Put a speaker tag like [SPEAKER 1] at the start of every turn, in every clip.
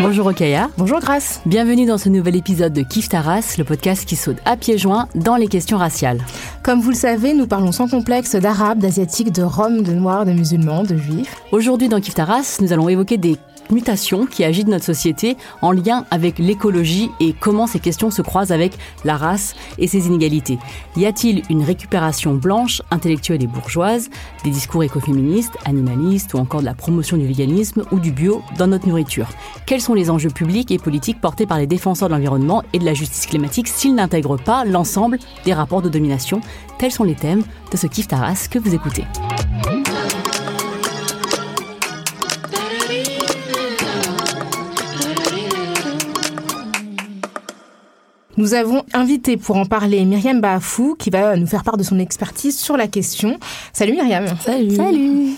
[SPEAKER 1] Bonjour Okaya.
[SPEAKER 2] Bonjour Grace.
[SPEAKER 1] Bienvenue dans ce nouvel épisode de Kif Taras, le podcast qui saute à pieds joints dans les questions raciales.
[SPEAKER 2] Comme vous le savez, nous parlons sans complexe d'arabes, d'asiatiques, de roms, de noirs, de musulmans, de juifs.
[SPEAKER 1] Aujourd'hui dans Kif Taras, nous allons évoquer des mutations qui agitent notre société en lien avec l'écologie et comment ces questions se croisent avec la race et ses inégalités. Y a-t-il une récupération blanche, intellectuelle et bourgeoise, des discours écoféministes, animalistes ou encore de la promotion du véganisme ou du bio dans notre nourriture? Quels sont les enjeux publics et politiques portés par les défenseurs de l'environnement et de la justice climatique s'ils n'intègrent pas l'ensemble des rapports de domination? Tels sont les thèmes de ce Kif Taras que vous écoutez.
[SPEAKER 2] Nous avons invité pour en parler Myriam Baafou qui va nous faire part de son expertise sur la question. Salut Myriam.
[SPEAKER 1] Salut.
[SPEAKER 2] Salut.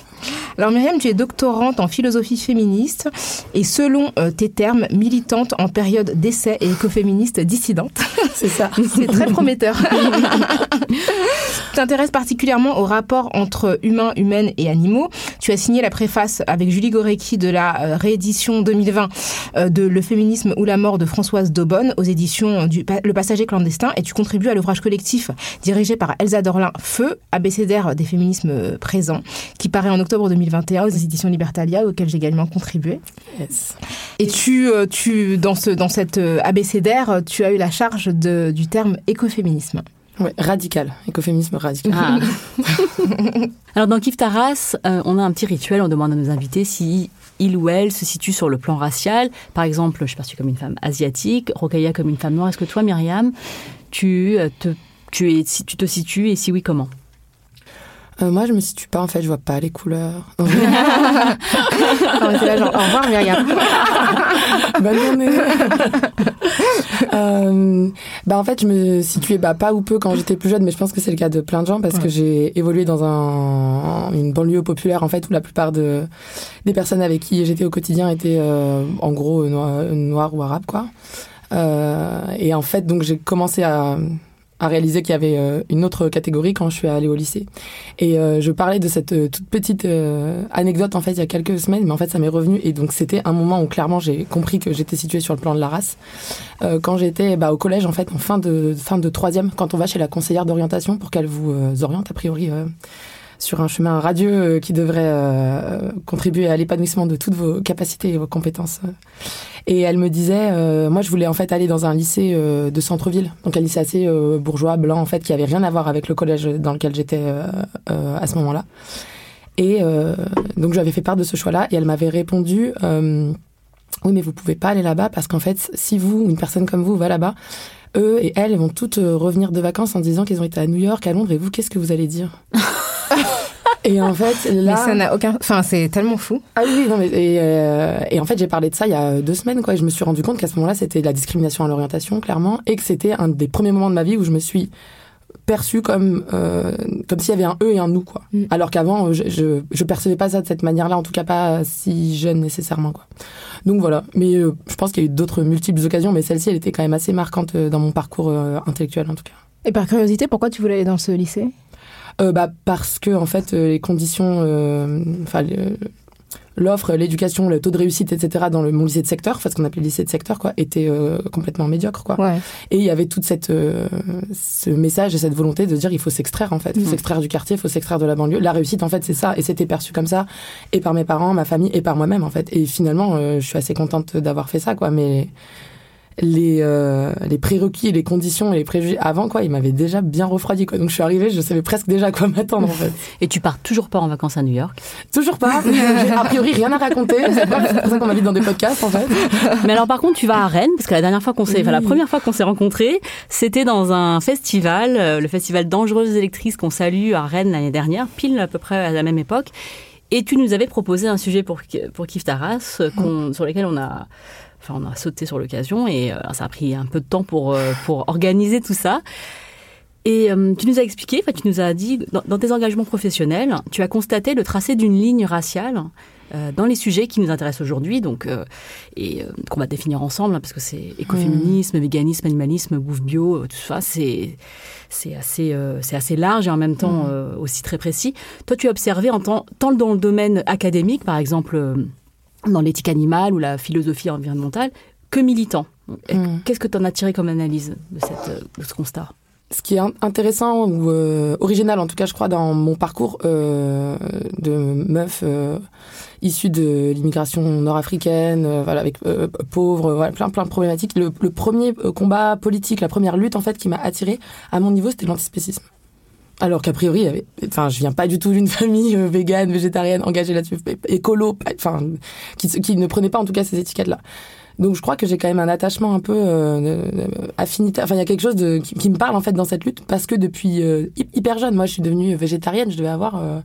[SPEAKER 2] Alors Myriam, tu es doctorante en philosophie féministe et selon euh, tes termes, militante en période d'essai et écoféministe dissidente.
[SPEAKER 1] C'est ça.
[SPEAKER 2] C'est très prometteur. tu t'intéresses particulièrement au rapport entre humains, humaines et animaux. Tu as signé la préface avec Julie Gorecki de la euh, réédition 2020 euh, de Le féminisme ou la mort de Françoise Daubonne aux éditions du Le Passager clandestin et tu contribues à l'ouvrage collectif dirigé par Elsa Dorlin Feu, abécédaire des féminismes présents, qui paraît en octobre 2021 aux éditions Libertalia, auxquelles j'ai également contribué. Et tu, euh, tu dans, ce, dans cette abécédaire, tu as eu la charge de, du terme écoféminisme.
[SPEAKER 3] Ouais, radical, écoféminisme radical.
[SPEAKER 1] Ah. Alors dans Kif Taras, euh, on a un petit rituel, on demande à nos invités si il ou elle se situe sur le plan racial. Par exemple, je suis perçue comme une femme asiatique, Rokaya comme une femme noire. Est-ce que toi, Myriam, tu, euh, te, tu, es, tu te situes et si oui, comment?
[SPEAKER 3] Euh, moi, je me situe pas, en fait, je vois pas les couleurs.
[SPEAKER 2] Non, mais c'est là, genre, au revoir Myriam.
[SPEAKER 3] Bonne journée. Euh, bah en fait, je me situais bah, pas ou peu quand j'étais plus jeune, mais je pense que c'est le cas de plein de gens parce que j'ai évolué dans un, une banlieue populaire en fait où la plupart de des personnes avec qui j'étais au quotidien étaient euh, en gros noirs noir ou arabes quoi. Et en fait, donc j'ai commencé à à réaliser qu'il y avait euh, une autre catégorie quand je suis allée au lycée. Et euh, je parlais de cette euh, toute petite euh, anecdote en fait il y a quelques semaines, mais en fait ça m'est revenu et donc c'était un moment où clairement j'ai compris que j'étais située sur le plan de la race. Euh, quand j'étais bah, au collège en fait en fin de fin de troisième, quand on va chez la conseillère d'orientation pour qu'elle vous oriente a priori. Sur un chemin radieux euh, qui devrait euh, contribuer à l'épanouissement de toutes vos capacités et vos compétences. Et elle me disait, euh, moi je voulais en fait aller dans un lycée euh, de centre-ville, donc un lycée assez euh, bourgeois, blanc en fait, qui avait rien à voir avec le collège dans lequel j'étais euh, à ce moment-là. Et donc j'avais fait part de ce choix-là et elle m'avait répondu, oui mais vous pouvez pas aller là-bas parce qu'en fait si vous, une personne comme vous, va là-bas, eux et elles vont toutes revenir de vacances en disant qu'ils ont été à New York, à Londres, et vous, qu'est-ce que vous allez dire? Et en fait, là,
[SPEAKER 2] Mais ça n'a aucun. Enfin, c'est tellement fou.
[SPEAKER 3] ah oui, oui, non, mais, et, euh, et en fait, j'ai parlé de ça il y a deux semaines, quoi. Et je me suis rendu compte qu'à ce moment-là, c'était de la discrimination à l'orientation, clairement, et que c'était un des premiers moments de ma vie où je me suis perçu comme euh, comme s'il y avait un eux et un nous quoi.
[SPEAKER 2] Mm.
[SPEAKER 3] Alors qu'avant je, je je percevais pas ça de cette manière-là, en tout cas pas si jeune nécessairement quoi. Donc voilà, mais euh, je pense qu'il y a eu d'autres multiples occasions, mais celle-ci elle était quand même assez marquante dans mon parcours euh, intellectuel en tout cas.
[SPEAKER 2] Et par curiosité, pourquoi tu voulais aller dans ce lycée?
[SPEAKER 3] Euh, bah parce que en fait euh, les conditions, euh, enfin le- l'offre, l'éducation, le taux de réussite, etc. dans le mon lycée de secteur, enfin ce qu'on appelait lycée de secteur quoi, était complètement médiocre quoi.
[SPEAKER 2] Ouais.
[SPEAKER 3] Et il y avait toute cette ce message et cette volonté de dire il faut s'extraire en fait, il faut
[SPEAKER 1] Mhm.
[SPEAKER 3] s'extraire du quartier, il faut s'extraire de la banlieue. La réussite en fait c'est ça et c'était perçu comme ça et par mes parents, ma famille et par moi-même en fait. Et finalement je suis assez contente d'avoir fait ça quoi, mais les euh, les prérequis, les conditions et les préjugés avant quoi, ils m'avaient déjà bien refroidi quoi. Donc je suis arrivée, je savais presque déjà à quoi m'attendre en fait.
[SPEAKER 1] Et tu pars toujours pas en vacances à New York.
[SPEAKER 3] Toujours pas, j'ai a priori rien à raconter. C'est pour ça qu'on m'invite dans des podcasts en fait.
[SPEAKER 1] Mais alors par contre, tu vas à Rennes parce que la dernière fois qu'on s'est, enfin la première fois qu'on s'est rencontrés, c'était dans un festival, euh, le festival Dangereuses électrices qu'on salue à Rennes l'année dernière, pile à peu près à la même époque. Et tu nous avais proposé un sujet pour pour Kif Taras euh, sur lequel on a Enfin, on a sauté sur l'occasion et euh, ça a pris un peu de temps pour, euh, pour organiser tout ça. Et euh, tu nous as expliqué, enfin, tu nous as dit, dans, dans tes engagements professionnels, tu as constaté le tracé d'une ligne raciale euh, dans les sujets qui nous intéressent aujourd'hui, donc euh, et qu'on va définir ensemble, hein, parce que c'est écoféminisme, véganisme, animalisme, bouffe bio, tout ça, c'est c'est assez c'est assez large et en même temps euh, aussi très précis. Toi, tu as observé en tant, tant dans le domaine académique, par exemple dans l'éthique animale ou la philosophie environnementale, que militant. Et
[SPEAKER 3] Mm.
[SPEAKER 1] Qu'est-ce que tu en as tiré comme analyse de, cette, euh, de ce constat?
[SPEAKER 3] Ce qui est in- intéressant ou euh, original en tout cas je crois dans mon parcours euh, de meuf euh, issue de l'immigration nord-africaine voilà avec pauvre voilà, plein plein de problématiques le, le premier combat politique la première lutte en fait qui m'a attiré à mon niveau c'était l'antispécisme alors qu'a priori, enfin, je viens pas du tout d'une famille euh, végane, végétarienne, engagée là-dessus, écolo, enfin, qui, qui ne prenait pas en tout cas ces étiquettes-là. Donc je crois que j'ai quand même un attachement un peu euh, euh, affinitaire. Enfin, il y a quelque chose de, qui, qui me parle en fait dans cette lutte parce que depuis euh, hy- hyper jeune, moi je suis devenue végétarienne, je devais avoir euh,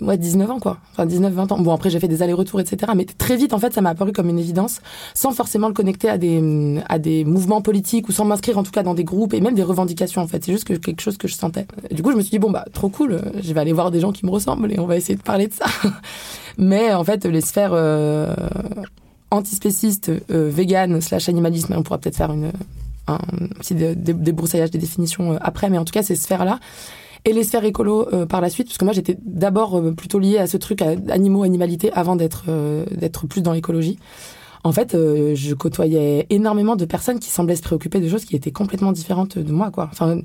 [SPEAKER 3] ouais, 19 ans quoi. Enfin 19-20 ans. Bon après j'ai fait des allers-retours etc. Mais très vite en fait ça m'a apparu comme une évidence sans forcément le connecter à des, à des mouvements politiques ou sans m'inscrire en tout cas dans des groupes et même des revendications en fait. C'est juste que quelque chose que je sentais. Du coup je me suis dit bon bah trop cool, je vais aller voir des gens qui me ressemblent et on va essayer de parler de ça. Mais en fait les sphères... Euh, antispéciste, euh, vegan, slash animalisme, on pourra peut-être faire une, un petit dé- dé- débroussaillage des définitions euh, après, mais en tout cas ces sphères-là. Et les sphères écolo euh, par la suite, parce que moi j'étais d'abord euh, plutôt liée à ce truc à animaux, animalité, avant d'être euh, d'être plus dans l'écologie. En fait, euh, je côtoyais énormément de personnes qui semblaient se préoccuper de choses qui étaient complètement différentes de moi, quoi. Enfin,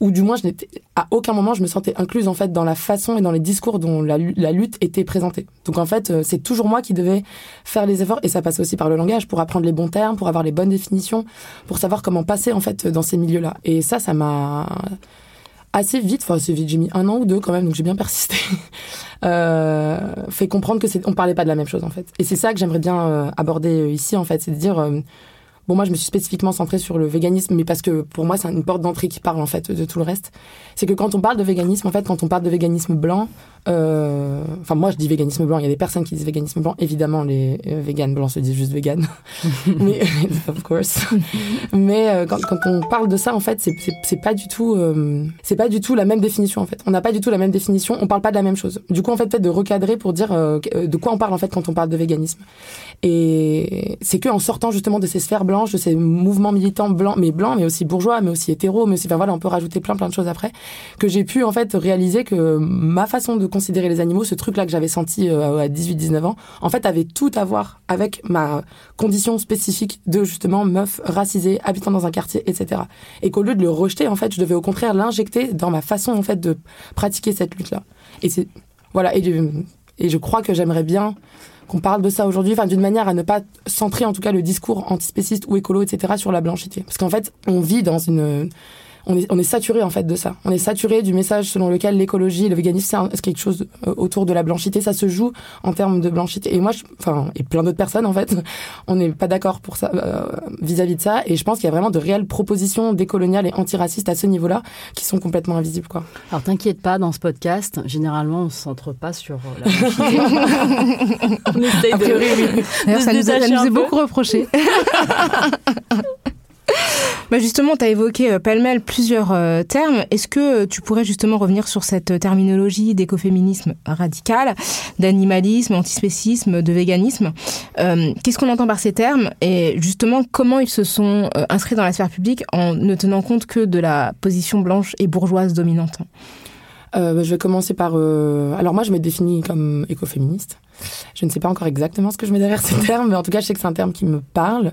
[SPEAKER 3] ou du moins, je n'étais à aucun moment je me sentais incluse en fait dans la façon et dans les discours dont la, lu- la lutte était présentée. Donc en fait, euh, c'est toujours moi qui devais faire les efforts et ça passe aussi par le langage pour apprendre les bons termes, pour avoir les bonnes définitions, pour savoir comment passer en fait dans ces milieux-là. Et ça, ça m'a assez vite, enfin assez vite, j'ai mis un an ou deux quand même, donc j'ai bien persisté, euh, fait comprendre que c'est, on parlait pas de la même chose en fait. Et c'est ça que j'aimerais bien euh, aborder euh, ici en fait, c'est de dire, euh, bon moi je me suis spécifiquement centrée sur le véganisme, mais parce que pour moi c'est une porte d'entrée qui parle en fait de tout le reste. C'est que quand on parle de véganisme, en fait, quand on parle de véganisme blanc, euh, enfin moi je dis véganisme blanc, il y a des personnes qui disent véganisme blanc, évidemment les euh, véganes blancs se disent juste vegan, mais of course. Mais euh, quand, quand on parle de ça, en fait, c'est pas du tout, euh, c'est pas du tout la même définition en fait. On n'a pas du tout la même définition, on parle pas de la même chose. Du coup, en fait, peut-être de recadrer pour dire de quoi on parle en fait quand on parle de véganisme. Et c'est que en sortant justement de ces sphères de ces mouvements militants blancs, mais blancs, mais aussi bourgeois, mais aussi hétéros, mais aussi, enfin voilà, on peut rajouter plein plein de choses après, que j'ai pu en fait réaliser que ma façon de considérer les animaux, ce truc-là que j'avais senti euh, à 18-19 ans, en fait avait tout à voir avec ma condition spécifique de justement meuf racisée, habitant dans un quartier, etc. Et qu'au lieu de le rejeter, en fait, je devais au contraire l'injecter dans ma façon en fait de pratiquer cette lutte-là. Et c'est voilà, et, et je crois que j'aimerais bien qu'on parle de ça aujourd'hui, enfin d'une manière à ne pas centrer en tout cas le discours antispéciste ou écolo, etc. sur la blanchité. Parce qu'en fait, on vit dans une on est, on est saturé en fait de ça. On est saturé du message selon lequel l'écologie, le véganisme, c'est quelque chose euh, autour de la blanchité. Ça se joue en termes de blanchité. Et moi, je- enfin, et plein d'autres personnes en fait, on n'est pas d'accord pour ça euh, vis-à-vis de ça. Et je pense qu'il y a vraiment de réelles propositions décoloniales et antiracistes à ce niveau-là qui sont complètement invisibles, quoi.
[SPEAKER 1] Alors t'inquiète pas, dans ce podcast, généralement on ne se centre pas sur euh, la blanchité. on essaye de...
[SPEAKER 2] D'ailleurs,
[SPEAKER 1] de
[SPEAKER 2] ça nous, a- beaucoup reproché. Bah justement, tu as évoqué euh, pêle-mêle plusieurs euh, termes. Est-ce que euh, tu pourrais justement revenir sur cette terminologie d'écoféminisme radical, d'animalisme, antispécisme, de véganisme? Qu'est-ce qu'on entend par ces termes? Et justement comment ils se sont inscrits dans la sphère publique en ne tenant compte que de la position blanche et bourgeoise dominante?
[SPEAKER 3] Bah, Je vais commencer par... Alors moi, je me définis comme écoféministe. Je ne sais pas encore exactement ce que je mets derrière ces termes, mais en tout cas, je sais que c'est un terme qui me parle.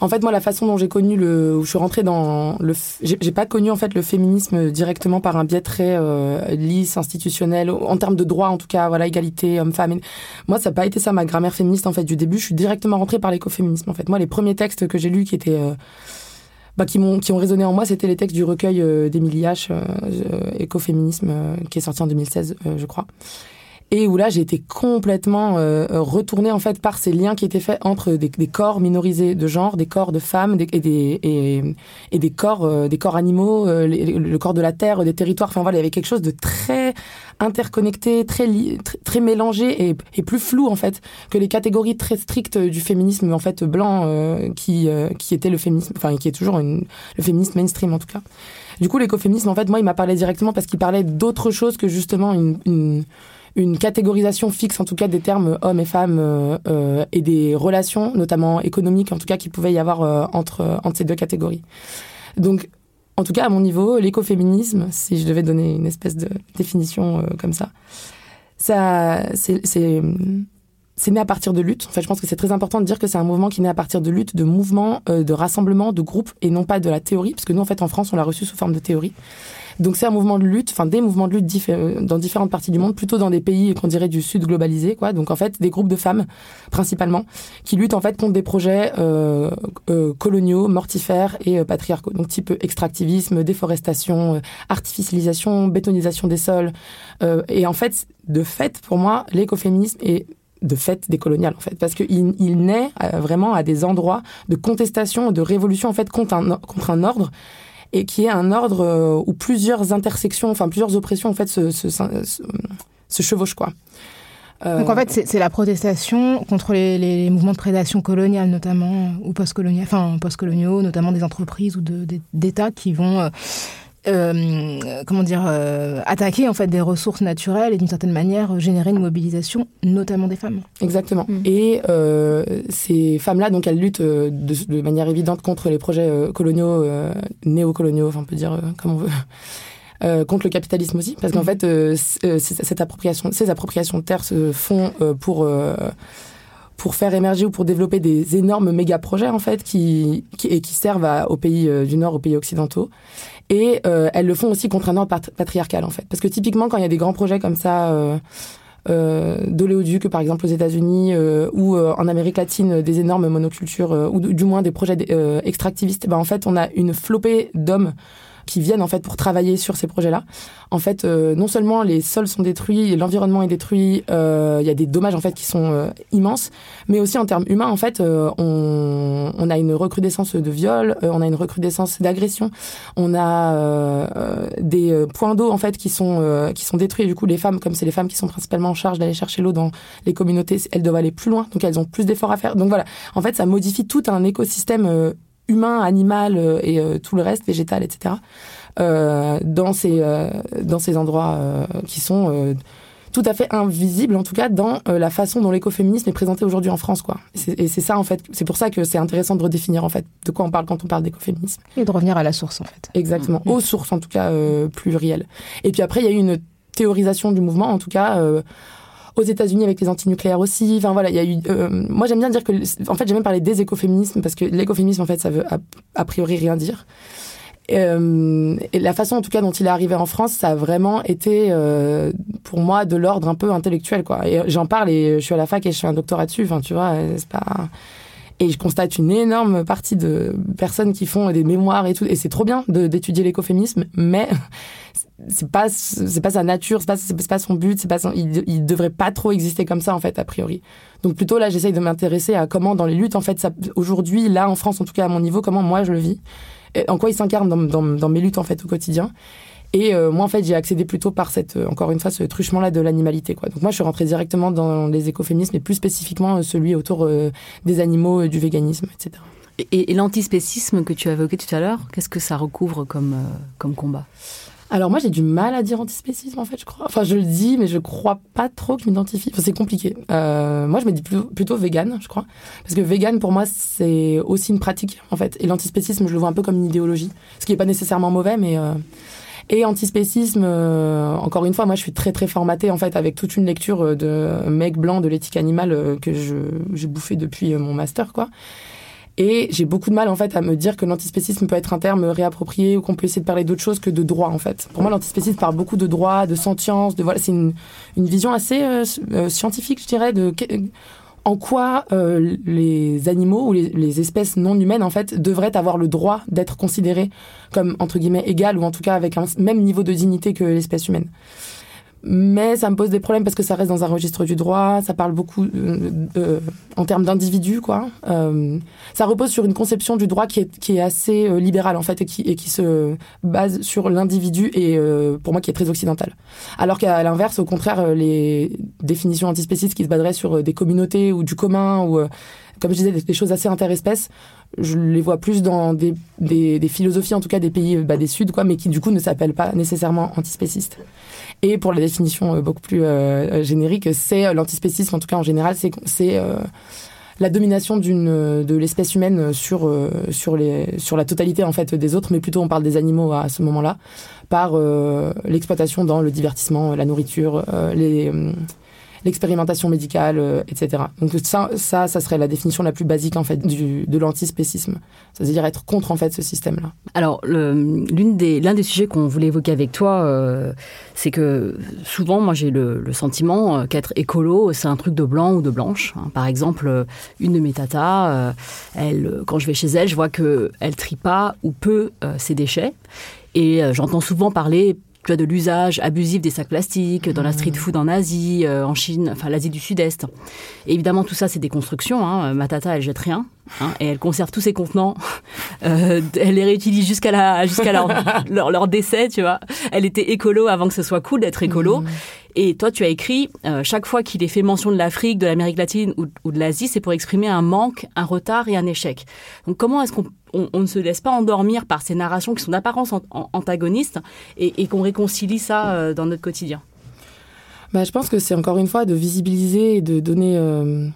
[SPEAKER 3] En fait, moi, la façon dont j'ai connu le, où je suis rentrée dans le, j'ai pas connu en fait le féminisme directement par un biais très euh, lisse, institutionnel, en termes de droit en tout cas, voilà, égalité homme-femme. Moi, ça n'a pas été ça ma grammaire féministe en fait du début. Je suis directement rentrée par l'écoféminisme. En fait, moi, les premiers textes que j'ai lus qui étaient euh, bah, qui m'ont qui ont résonné en moi, c'était les textes du recueil euh, d'Émilie H, euh, écoféminisme, qui est sorti en 2016, je crois et où là j'ai été complètement euh, retournée en fait par ces liens qui étaient faits entre des, corps minorisés de genre, des corps de femmes et des et, des corps euh, des corps animaux, euh, le corps de la terre, des territoires. Enfin voilà, il y avait quelque chose de très interconnecté, très très, mélangé et, et, plus flou en fait que les catégories très strictes du féminisme en fait blanc qui qui était le féminisme, enfin qui est toujours une, le féminisme mainstream en tout cas. Du coup, l'écoféminisme, en fait, moi, il m'a parlé directement parce qu'il parlait d'autre chose que justement une, une une catégorisation fixe, en tout cas des termes hommes et femmes euh, euh, et des relations, notamment économiques, en tout cas, qui pouvait y avoir euh, entre, entre ces deux catégories. Donc, en tout cas, à mon niveau, l'écoféminisme, si je devais donner une espèce de définition comme ça, ça, c'est, c'est, né à partir de luttes. En fait, je pense que c'est très important de dire que c'est un mouvement qui naît à partir de luttes, de mouvements, de rassemblements, de groupes, et non pas de la théorie, parce que nous, en fait, en France, on l'a reçu sous forme de théorie. Donc c'est un mouvement de lutte, enfin des mouvements de lutte euh, dans différentes parties du monde, plutôt dans des pays qu'on dirait du sud globalisé, quoi. Donc en fait des groupes de femmes principalement qui luttent en fait contre des projets euh, euh, coloniaux, mortifères et patriarcaux. Donc type extractivisme, déforestation, artificialisation, bétonisation des sols. et en fait, de fait pour moi, l'écoféminisme est de fait décolonial en fait parce qu'il il naît vraiment à des endroits de contestation de révolution en fait contre un, contre un ordre et qui est un ordre euh, où plusieurs intersections, enfin plusieurs oppressions en fait se, chevauchent quoi.
[SPEAKER 2] Euh, Donc en fait, c'est la protestation contre les, mouvements de prédation coloniale, notamment, ou post-coloniaux, enfin post-coloniaux, notamment des entreprises ou d'États qui vont euh, comment dire, euh, attaquer en fait des ressources naturelles et d'une certaine manière générer une mobilisation, notamment des femmes.
[SPEAKER 3] Exactement. Mm. Et euh, ces femmes-là, donc elles luttent de, de, manière évidente contre les projets coloniaux, néocoloniaux, enfin on peut dire comme on veut. contre le capitalisme aussi, parce qu'en mm. fait, cette appropriation, ces appropriations de terres se font pour pour faire émerger ou pour développer des énormes méga projets en fait qui, qui et qui servent à, aux pays du Nord, aux pays occidentaux. Et euh, elles le font aussi contre un ordre patriarcal, en fait. Parce que typiquement, quand il y a des grands projets comme ça, euh, euh, d'oléoduc, par exemple aux États-Unis euh, ou euh, en Amérique latine, des énormes monocultures, ou du moins des projets extractivistes, ben, en fait, on a une flopée d'hommes qui viennent en fait pour travailler sur ces projets-là. En fait, euh, non seulement les sols sont détruits, l'environnement est détruit, euh, il y a des dommages en fait qui sont euh, immenses, mais aussi en termes humains, en fait, on, on, a une recrudescence de viols, on a une recrudescence d'agressions, on a des points d'eau en fait qui sont qui sont détruits. Du coup, les femmes, comme c'est les femmes qui sont principalement en charge d'aller chercher l'eau dans les communautés, elles doivent aller plus loin, donc elles ont plus d'efforts à faire. Donc voilà, en fait, ça modifie tout un écosystème humain, animal euh, et euh, tout le reste, végétal, etc. Euh, dans ces dans ces endroits qui sont tout à fait invisibles, en tout cas dans la façon dont l'écoféminisme est présenté aujourd'hui en France, quoi. Et c'est ça en fait, c'est pour ça que c'est intéressant de redéfinir en fait de quoi on parle quand on parle d'écoféminisme.
[SPEAKER 2] Et de revenir à la source en fait.
[SPEAKER 3] Exactement, mmh. aux sources en tout cas plus réelles. Et puis après il y a eu une théorisation du mouvement, en tout cas aux États-Unis avec les antinucléaires aussi. Enfin voilà, il y a eu. Euh, moi j'aime bien dire que, en fait, j'ai même parlé des écoféminismes parce que l'écoféminisme en fait ça veut a, priori rien dire. Euh, et la façon en tout cas dont il est arrivé en France, ça a vraiment été euh, pour moi de l'ordre un peu intellectuel quoi. Et j'en parle et je suis à la fac et je fais un doctorat dessus. Enfin tu vois, c'est pas. Et je constate une énorme partie de personnes qui font des mémoires et tout. Et c'est trop bien d'étudier l'écoféminisme, mais c'est pas c'est pas sa nature c'est pas c'est pas son but c'est pas il, il devrait pas trop exister comme ça en fait a priori. Donc plutôt là j'essaye de m'intéresser à comment dans les luttes en fait aujourd'hui là en France en tout cas à mon niveau comment moi je le vis et en quoi il s'incarne dans, dans, dans, mes luttes en fait au quotidien. Et euh, moi en fait j'ai accédé plutôt par cette euh, encore une fois ce truchement là de l'animalité quoi. Donc moi je suis rentrée directement dans les écoféminismes et plus spécifiquement euh, celui autour des animaux du véganisme etc
[SPEAKER 1] Et, l'antispécisme que tu as évoqué tout à l'heure, qu'est-ce que ça recouvre comme, comme combat?
[SPEAKER 3] Alors moi j'ai du mal à dire antispécisme en fait je crois. Enfin je le dis mais je crois pas trop que je m'identifie. Enfin, c'est compliqué. Euh, moi je me dis plutôt, vegan je crois. Parce que vegan pour moi c'est aussi une pratique en fait. Et l'antispécisme je le vois un peu comme une idéologie. Ce qui est pas nécessairement mauvais mais... Euh... Et antispécisme, euh, encore une fois, moi je suis très très formatée en fait avec toute une lecture de mecs blancs de l'éthique animale euh, que je j'ai bouffé depuis euh, mon master quoi. Et j'ai beaucoup de mal en fait à me dire que l'antispécisme peut être un terme réapproprié ou qu'on peut essayer de parler d'autre chose que de droit en fait. Pour moi, l'antispécisme parle beaucoup de droit, de sentience, de voilà, c'est une, une vision assez euh, euh, scientifique, je dirais, de en quoi euh, les animaux ou les, espèces non humaines en fait devraient avoir le droit d'être considérés comme entre guillemets égales ou en tout cas avec un même niveau de dignité que l'espèce humaine mais ça me pose des problèmes parce que ça reste dans un registre du droit, ça parle beaucoup euh, euh, en termes d'individus, quoi. Euh, ça repose sur une conception du droit qui est, qui est assez euh, libérale, en fait, et qui, et qui se base sur l'individu et, euh, pour moi, qui est très occidentale. Alors qu'à l'inverse, au contraire, les définitions antispécistes qui se baseraient sur des communautés ou du commun ou, comme je disais, des, choses assez interespèces, je les vois plus dans des, des, philosophies, en tout cas des pays bah, des Sud, quoi, mais qui du coup ne s'appellent pas nécessairement antispécistes. Et pour la définition euh, beaucoup plus euh, générique, c'est euh, l'antispécisme, en tout cas en général, c'est la domination de l'espèce humaine sur sur les sur la totalité en fait des autres, mais plutôt on parle des animaux à ce moment-là par l'exploitation dans le divertissement, la nourriture, les l'expérimentation médicale, euh, etc. Donc ça, ça, ça serait la définition la plus basique en fait du, de l'antispécisme, c'est-à-dire être contre en fait ce système-là.
[SPEAKER 1] Alors des l'un des sujets qu'on voulait évoquer avec toi, euh, c'est que souvent moi j'ai le, le, sentiment euh, qu'être écolo c'est un truc de blanc ou de blanche. Hein. Par exemple, une de mes tatas, elle, quand je vais chez elle, je vois que elle trie pas ou peu ses déchets. Et j'entends souvent parler tu as de l'usage abusif des sacs plastiques dans la street mmh. food en Asie, euh, en Chine, enfin l'Asie du Sud-Est. évidemment, tout ça, c'est des constructions. Hein. Ma tata, elle jette rien. Hein, et elle conserve tous ses contenants. Euh, elle les réutilise jusqu'à la jusqu'à leur, leur, décès, tu vois. Elle était écolo avant que ce soit cool d'être écolo. Mmh. Et toi, tu as écrit, euh, chaque fois qu'il est fait mention de l'Afrique, de l'Amérique latine ou, ou de l'Asie, c'est pour exprimer un manque, un retard et un échec. Donc comment est-ce qu'on on, ne se laisse pas endormir par ces narrations qui sont d'apparence antagonistes et, et qu'on réconcilie ça euh, dans notre quotidien.
[SPEAKER 3] Bah, Je pense que c'est encore une fois de visibiliser et de donner... Euh,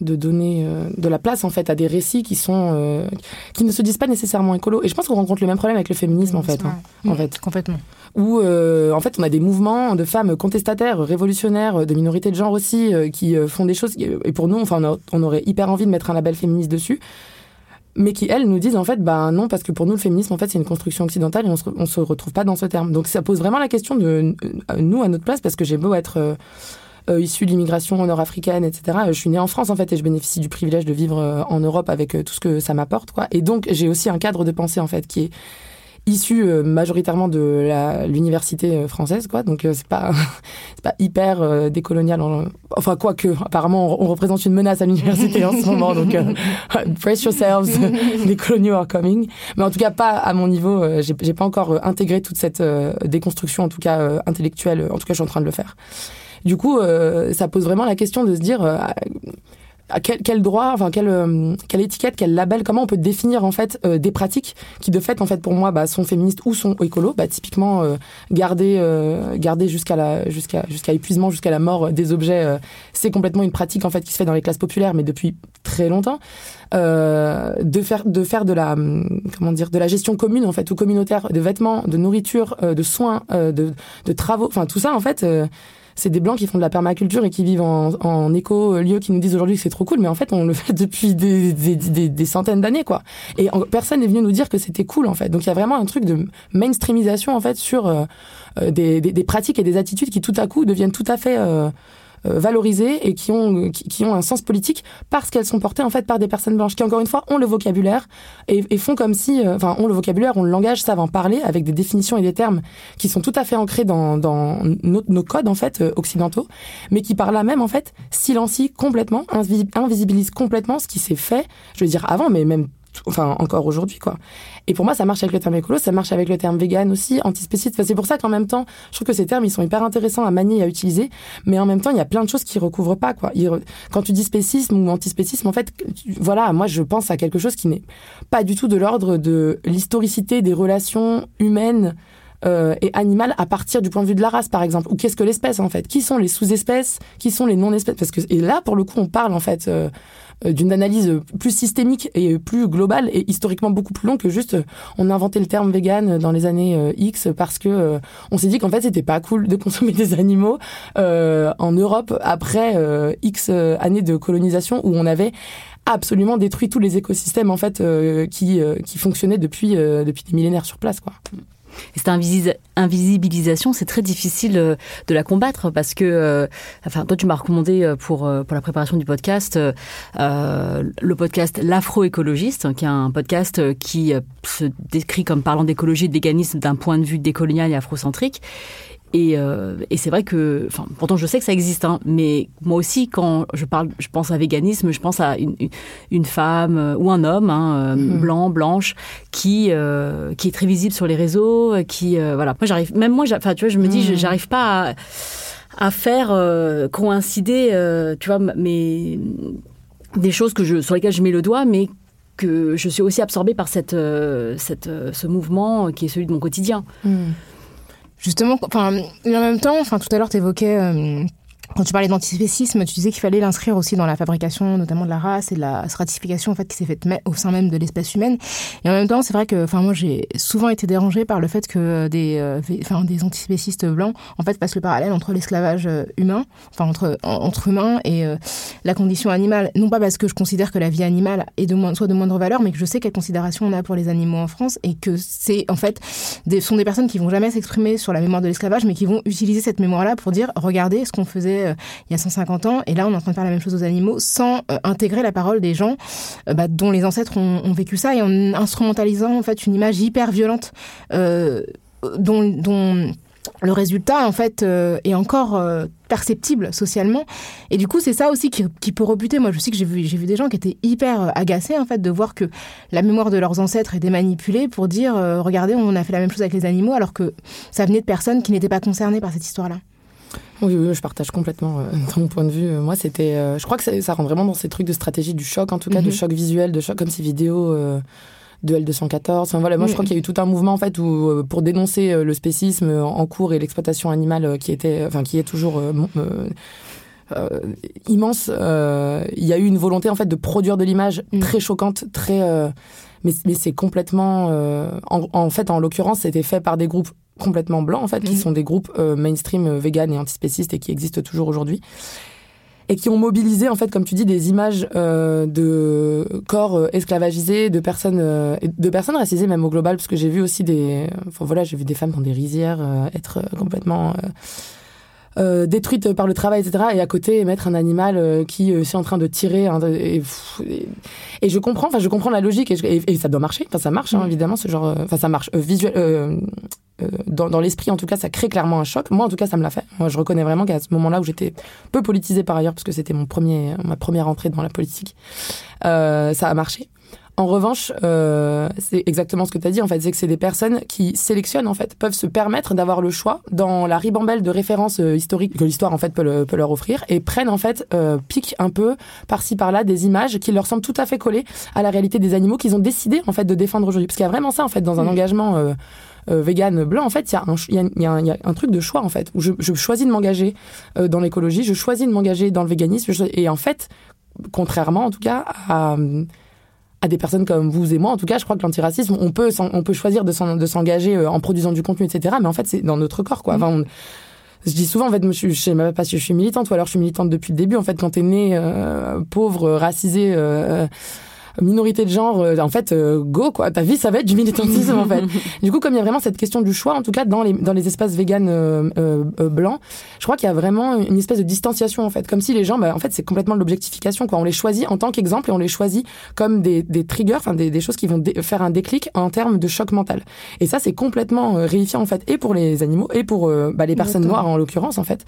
[SPEAKER 3] de donner euh, de la place en fait à des récits qui sont qui ne se disent pas nécessairement écolo et je pense qu'on rencontre le même problème avec le féminisme en fait hein, en fait.
[SPEAKER 2] Complètement.
[SPEAKER 3] Où en fait on a des mouvements de femmes contestataires révolutionnaires de minorités de genre aussi qui font des choses et pour nous enfin on aurait hyper envie de mettre un label féministe dessus mais qui elles nous disent en fait bah non parce que pour nous le féminisme en fait c'est une construction occidentale et on se, on se retrouve pas dans ce terme. Donc ça pose vraiment la question de euh, nous à notre place parce que j'ai beau être euh, euh issu de l'immigration nord-africaine etc je suis née en France en fait et je bénéficie du privilège de vivre euh, en Europe avec tout ce que ça m'apporte quoi. Et donc j'ai aussi un cadre de pensée en fait qui est issu euh, majoritairement de l'université euh, française, quoi. Donc euh, c'est pas c'est pas hyper décolonial. enfin quoique, apparemment on, représente une menace à l'université en ce moment. Donc brace yourselves, les coloniaux are coming. Mais en tout cas pas à mon niveau. J'ai pas encore intégré toute cette déconstruction, en tout cas intellectuelle. En tout cas, je suis en train de le faire. Du coup, ça pose vraiment la question de se dire quel, quel, droit, enfin quelle, euh, quelle étiquette, quel label, comment on peut définir en fait euh, des pratiques qui de fait en fait pour moi bah, sont féministes ou sont écolo, bah, typiquement euh, garder garder jusqu'à la jusqu'à jusqu'à épuisement, jusqu'à la mort des objets, c'est complètement une pratique en fait qui se fait dans les classes populaires mais depuis très longtemps. de faire de faire de la comment dire de la gestion commune en fait ou communautaire de vêtements, de nourriture, de soins, de, de travaux, enfin tout ça en fait c'est des blancs qui font de la permaculture et qui vivent en, en éco-lieu qui nous disent aujourd'hui que c'est trop cool, mais en fait, on le fait depuis des, des, des, centaines d'années, quoi. Et personne n'est venu nous dire que c'était cool, en fait. Donc, il y a vraiment un truc de mainstreamisation, en fait, sur euh, euh, des, des, pratiques et des attitudes qui, tout à coup, deviennent tout à fait... Euh, valorisées et qui ont, qui, ont un sens politique parce qu'elles sont portées en fait par des personnes blanches qui encore une fois ont le vocabulaire et, et font comme si, euh, enfin ont le vocabulaire, ont le langage, savent en parler avec des définitions et des termes qui sont tout à fait ancrés dans, dans nos, nos codes en fait euh, occidentaux, mais qui par là même en fait silencient complètement, invisibilisent complètement ce qui s'est fait, je veux dire avant, mais même enfin encore aujourd'hui quoi. Et pour moi, ça marche avec le terme écolo, ça marche avec le terme vegan aussi, antispéciste. c'est pour ça qu'en même temps, je trouve que ces termes, ils sont hyper intéressants à manier et à utiliser, mais en même temps, il y a plein de choses qui recouvrent pas, quoi. Quand tu dis spécisme ou antispécisme, en fait, voilà, moi, je pense à quelque chose qui n'est pas du tout de l'ordre de l'historicité des relations humaines euh, et animales à partir du point de vue de la race, par exemple. Ou qu'est-ce que l'espèce, en fait Qui sont les sous-espèces? Qui sont les non-espèces? Parce que et là, pour le coup, on parle en fait euh, d'une analyse plus systémique et plus globale et historiquement beaucoup plus longue que juste on a inventé le terme vegan dans les années X parce que on s'est dit qu'en fait c'était pas cool de consommer des animaux en Europe après X années de colonisation où on avait absolument détruit tous les écosystèmes en fait qui qui fonctionnaient depuis depuis des millénaires sur place quoi.
[SPEAKER 1] Et cette invisibilisation, c'est très difficile euh, de la combattre parce que, euh, enfin, toi, tu m'as recommandé euh, pour, pour la préparation du podcast le podcast L'Afro-écologiste, qui est un podcast qui se décrit comme parlant d'écologie et de véganisme d'un point de vue décolonial et afrocentrique. Et, euh, et c'est vrai que, enfin, pourtant je sais que ça existe, hein, mais moi aussi quand je parle, je pense à véganisme, je pense à une, une femme euh, ou un homme hein, euh, mm-hmm. blanc, blanche, qui qui est très visible sur les réseaux, qui voilà. Moi j'arrive, même moi, enfin tu vois, je me dis, mm. j'arrive pas à, à faire coïncider, tu vois, mais des choses que je sur lesquelles je mets le doigt, mais que je suis aussi absorbée par cette, cette ce mouvement qui est celui de mon quotidien.
[SPEAKER 2] Mm justement, enfin, en même temps, enfin, tout à l'heure, tu évoquais euh, quand tu parlais d'antispécisme, tu disais qu'il fallait l'inscrire aussi dans la fabrication, notamment de la race et de la stratification en fait qui s'est faite au sein même de l'espèce humaine. Et en même temps, c'est vrai que, enfin, moi, j'ai souvent été dérangée par le fait que des, euh, enfin, des antispécistes blancs, en fait, passent le parallèle entre l'esclavage euh, humain, enfin entre entre humains et euh, la condition animale. Non pas parce que je considère que la vie animale est de moins, soit de moindre valeur, mais que je sais quelle considération on a pour les animaux en France et que c'est en fait des, sont des personnes qui vont jamais s'exprimer sur la mémoire de l'esclavage, mais qui vont utiliser cette mémoire-là pour dire, regardez ce qu'on faisait euh, il y a 150 ans, et là on est en train de faire la même chose aux animaux sans euh, intégrer la parole des gens euh, bah, dont les ancêtres ont, vécu ça et en instrumentalisant en fait une image hyper violente dont, le résultat en fait est encore perceptible socialement. Et du coup c'est ça aussi qui, peut rebuter. Moi je sais que j'ai vu j'ai vu des gens qui étaient hyper agacés en fait de voir que la mémoire de leurs ancêtres était manipulée pour dire regardez on a fait la même chose avec les animaux alors que ça venait de personnes qui n'étaient pas concernées par cette histoire là
[SPEAKER 3] oui, oui, je partage complètement euh, ton point de vue. Moi, c'était, euh, je crois que ça, ça, rentre vraiment dans ces trucs de stratégie du choc, en tout cas, de mhm. choc visuel, de choc comme ces vidéos euh, de L214. Enfin, voilà, moi, je crois qu'il y a eu tout un mouvement en fait où, pour dénoncer le spécisme en cours et l'exploitation animale qui était, enfin, qui est toujours immense. Il y a eu une volonté en fait de produire de l'image mhm. très choquante, très mais, mais c'est complètement en, en, fait en l'occurrence c'était fait par des groupes complètement blancs en fait, qui mhm. sont des groupes euh, mainstream euh, vegan et antispécistes et qui existent toujours aujourd'hui et qui ont mobilisé en fait comme tu dis des images euh, de corps esclavagisés de personnes de personnes racisées même au global parce que j'ai vu aussi des enfin, voilà j'ai vu des femmes dans des rizières être complètement détruites par le travail etc et à côté mettre un animal qui est en train de tirer hein, et, et, je comprends enfin je comprends la logique et, et, ça doit marcher enfin ça marche hein, mhm. évidemment ce genre enfin ça marche visuel euh, dans, dans l'esprit, en tout cas, ça crée clairement un choc. Moi, en tout cas, ça me l'a fait. Moi, je reconnais vraiment qu'à ce moment-là où j'étais peu politisée par ailleurs, parce que c'était mon premier, ma première entrée dans la politique, euh, ça a marché. En revanche, euh, c'est exactement ce que tu as dit, en fait, c'est que c'est des personnes qui sélectionnent, en fait, peuvent se permettre d'avoir le choix dans la ribambelle de références euh, historiques que l'histoire, en fait, peut, peut, leur offrir, et prennent, en fait, euh, piquent un peu, par-ci, par-là, des images qui leur semblent tout à fait collées à la réalité des animaux qu'ils ont décidé, en fait, de défendre aujourd'hui. Parce qu'il y a vraiment ça, en fait, dans un mmh. engagement... Euh, euh, vegan blanc, en fait, il y, a un, y, y, a, y a un truc de choix, en fait, où je, je choisis de m'engager euh, dans l'écologie, je choisis de m'engager dans le véganisme, et en fait, contrairement en tout cas à, à des personnes comme vous et moi, en tout cas, je crois que l'antiracisme, on peut, on peut choisir de s'engager euh, en produisant du contenu, etc. Mais en fait, c'est dans notre corps, quoi. Enfin, on, je dis souvent, en fait, je, je sais même pas si je suis militante, ou alors je suis militante depuis le début. En fait, quand t'es né euh, pauvre, racisé, euh, minorité de genre, euh, en fait, euh, go quoi. Ta vie, ça va être du militantisme en fait. Du coup, comme il y a vraiment cette question du choix, en tout cas dans les dans les espaces véganes euh, blancs, je crois qu'il y a vraiment une espèce de distanciation en fait, comme si les gens, bah, en fait, c'est complètement de l'objectification quoi. On les choisit en tant qu'exemple et on les choisit comme des, des triggers, enfin des, des choses qui vont faire un déclic en termes de choc mental. Et ça, c'est complètement réifiant en fait, et pour les animaux et pour bah, les personnes noires en l'occurrence en fait.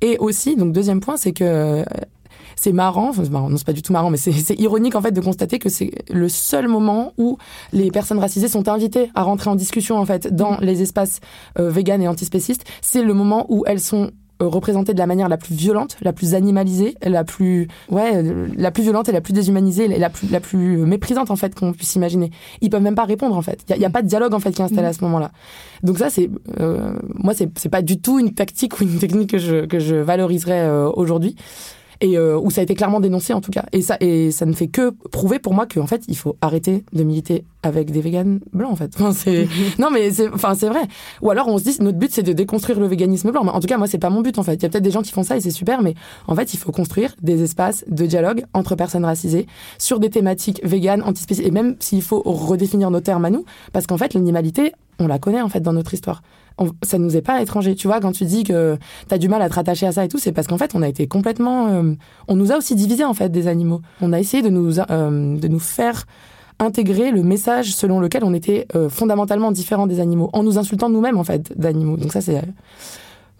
[SPEAKER 3] Et aussi, donc deuxième point, c'est que c'est marrant, enfin, c'est marrant, non c'est pas du tout marrant, mais c'est ironique en fait de constater que c'est le seul moment où les personnes racisées sont invitées à rentrer en discussion en fait dans les espaces euh, véganes et antispécistes. C'est le moment où elles sont euh, représentées de la manière la plus violente, la plus animalisée, la plus ouais, la plus violente et la plus déshumanisée, la plus la plus méprisante en fait qu'on puisse imaginer. Ils peuvent même pas répondre en fait. Il y, a pas de dialogue en fait qui est installé à ce moment-là. Donc ça c'est euh, moi c'est c'est pas du tout une tactique ou une technique que je que je valoriserais euh, aujourd'hui et euh, où ça a été clairement dénoncé en tout cas. Et ça, et ça ne fait que prouver pour moi qu'en fait, il faut arrêter de militer avec des véganes blancs en fait. Enfin, c'est non mais c'est enfin c'est vrai. Ou alors on se dit notre but c'est de déconstruire le véganisme blanc. Mais en tout cas moi c'est pas mon but en fait. Il y a peut-être des gens qui font ça et c'est super, mais en fait il faut construire des espaces de dialogue entre personnes racisées sur des thématiques véganes, antispécistes et même s'il faut redéfinir nos termes à nous, parce qu'en fait l'animalité on la connaît en fait dans notre histoire on, ça nous est pas étranger. Tu vois, quand tu dis que tu as du mal à te rattacher à ça et tout, c'est parce qu'en fait, on a été complètement. Euh, on nous a aussi divisé en fait des animaux. On a essayé de nous, euh, de nous faire intégrer le message selon lequel on était euh, fondamentalement différent des animaux, en nous insultant nous-mêmes en fait d'animaux. Donc ça, c'est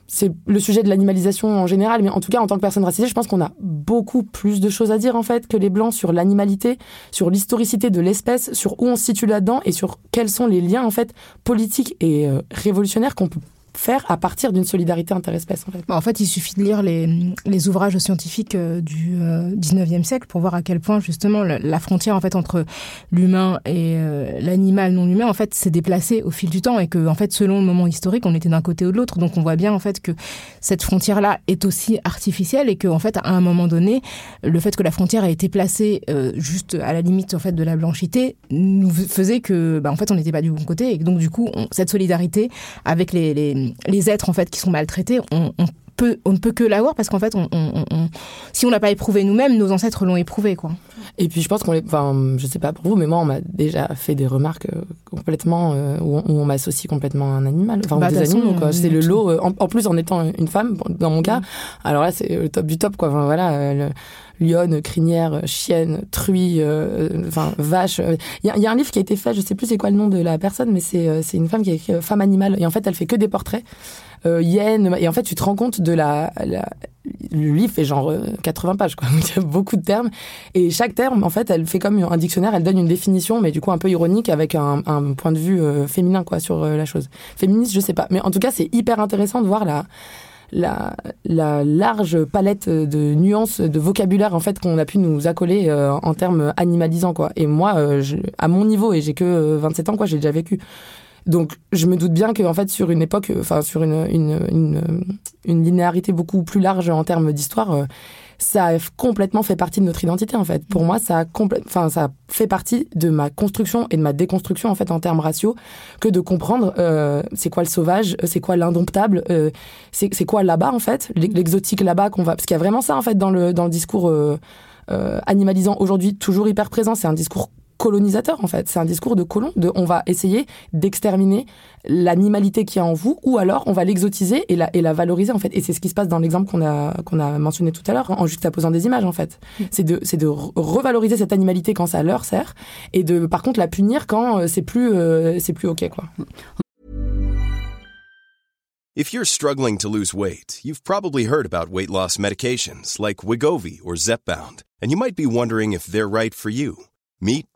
[SPEAKER 3] c'est le sujet de l'animalisation en général, mais en tout cas, en tant que personne racisée, je pense qu'on a beaucoup plus de choses à dire, en fait, que les Blancs sur l'animalité, sur l'historicité de l'espèce, sur où on se situe là-dedans et sur quels sont les liens, en fait, politiques et euh, révolutionnaires qu'on peut faire à partir d'une solidarité interespèce en fait.
[SPEAKER 2] Bah, en fait, il suffit de lire les, ouvrages scientifiques euh, du 19e euh, siècle pour voir à quel point justement la frontière en fait entre l'humain et euh, l'animal non humain en fait s'est déplacée au fil du temps et que en fait selon le moment historique, on était d'un côté ou de l'autre. Donc on voit bien en fait que cette frontière là est aussi artificielle et que en fait à un moment donné, le fait que la frontière ait été placée juste à la limite en fait de la blanchité nous faisait que bah, en fait on n'était pas du bon côté et donc du coup cette solidarité avec les les êtres en fait qui sont maltraités, on, peut, on ne peut que l'avoir parce qu'en fait, on, si on l'a pas éprouvé nous-mêmes, nos ancêtres l'ont éprouvé, quoi.
[SPEAKER 3] Et puis je pense qu'on les, enfin, je sais pas pour vous, mais moi on m'a déjà fait des remarques euh, complètement euh, où on, m'associe complètement à un animal, enfin bah, des animaux, quoi. C'est le lot. Euh, en, plus en étant une femme, dans mon cas, alors là c'est le top du top, quoi. Enfin, voilà. Le, lionne, crinière, chienne, truie, enfin vache. Il y, y, a un livre qui a été fait, je sais plus c'est quoi le nom de la personne, mais c'est c'est une femme qui a écrit Femme animale et en fait elle fait que des portraits euh, yen. Et en fait, tu te rends compte de la, le livre fait genre 80 euh, pages, quoi. il y a beaucoup de termes. Et chaque terme, en fait, elle fait comme un dictionnaire, elle donne une définition, mais du coup un peu ironique avec un, un point de vue euh, féminin, quoi, sur la chose. Féministe, je sais pas. Mais en tout cas, c'est hyper intéressant de voir la, la, la, large palette de nuances, de vocabulaire en fait qu'on a pu nous accoler en termes animalisants quoi. Et moi, je, à mon niveau et j'ai que 27 ans quoi, j'ai déjà vécu donc, je me doute bien qu'en fait, sur une époque, enfin, sur une, une, une, une linéarité beaucoup plus large en termes d'histoire, euh, ça a complètement fait partie de notre identité, en fait. Pour moi, ça a, enfin, ça fait partie de ma construction et de ma déconstruction, en fait, en termes raciaux, que de comprendre euh, c'est quoi le sauvage, c'est quoi l'indomptable, euh, c'est quoi là-bas, en fait, l'exotique là-bas qu'on va. Parce qu'il y a vraiment ça, en fait, dans le, dans le discours euh, euh animalisant aujourd'hui, toujours hyper présent. C'est un discours colonisateur en fait. C'est un discours de colon, de on va essayer d'exterminer l'animalité qui est en vous ou alors on va l'exotiser et la, et la valoriser en fait. Et c'est ce qui se passe dans l'exemple qu'on a, qu'on a mentionné tout à l'heure en juxtaposant des images en fait. Mm. C'est de, c'est de revaloriser cette animalité quand ça leur sert et de par contre la punir quand euh, c'est plus, euh, c'est plus ok quoi.
[SPEAKER 4] If you're struggling to lose weight, you've probably heard about weight loss medications like Wigovi or Zepbound, and you might be wondering if they're right for you. Meet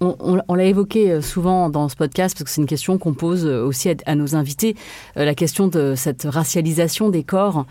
[SPEAKER 1] On, l'a évoqué euh, souvent dans ce podcast parce que c'est une question qu'on pose euh, aussi à, à nos invités, euh, la question de cette racialisation des corps.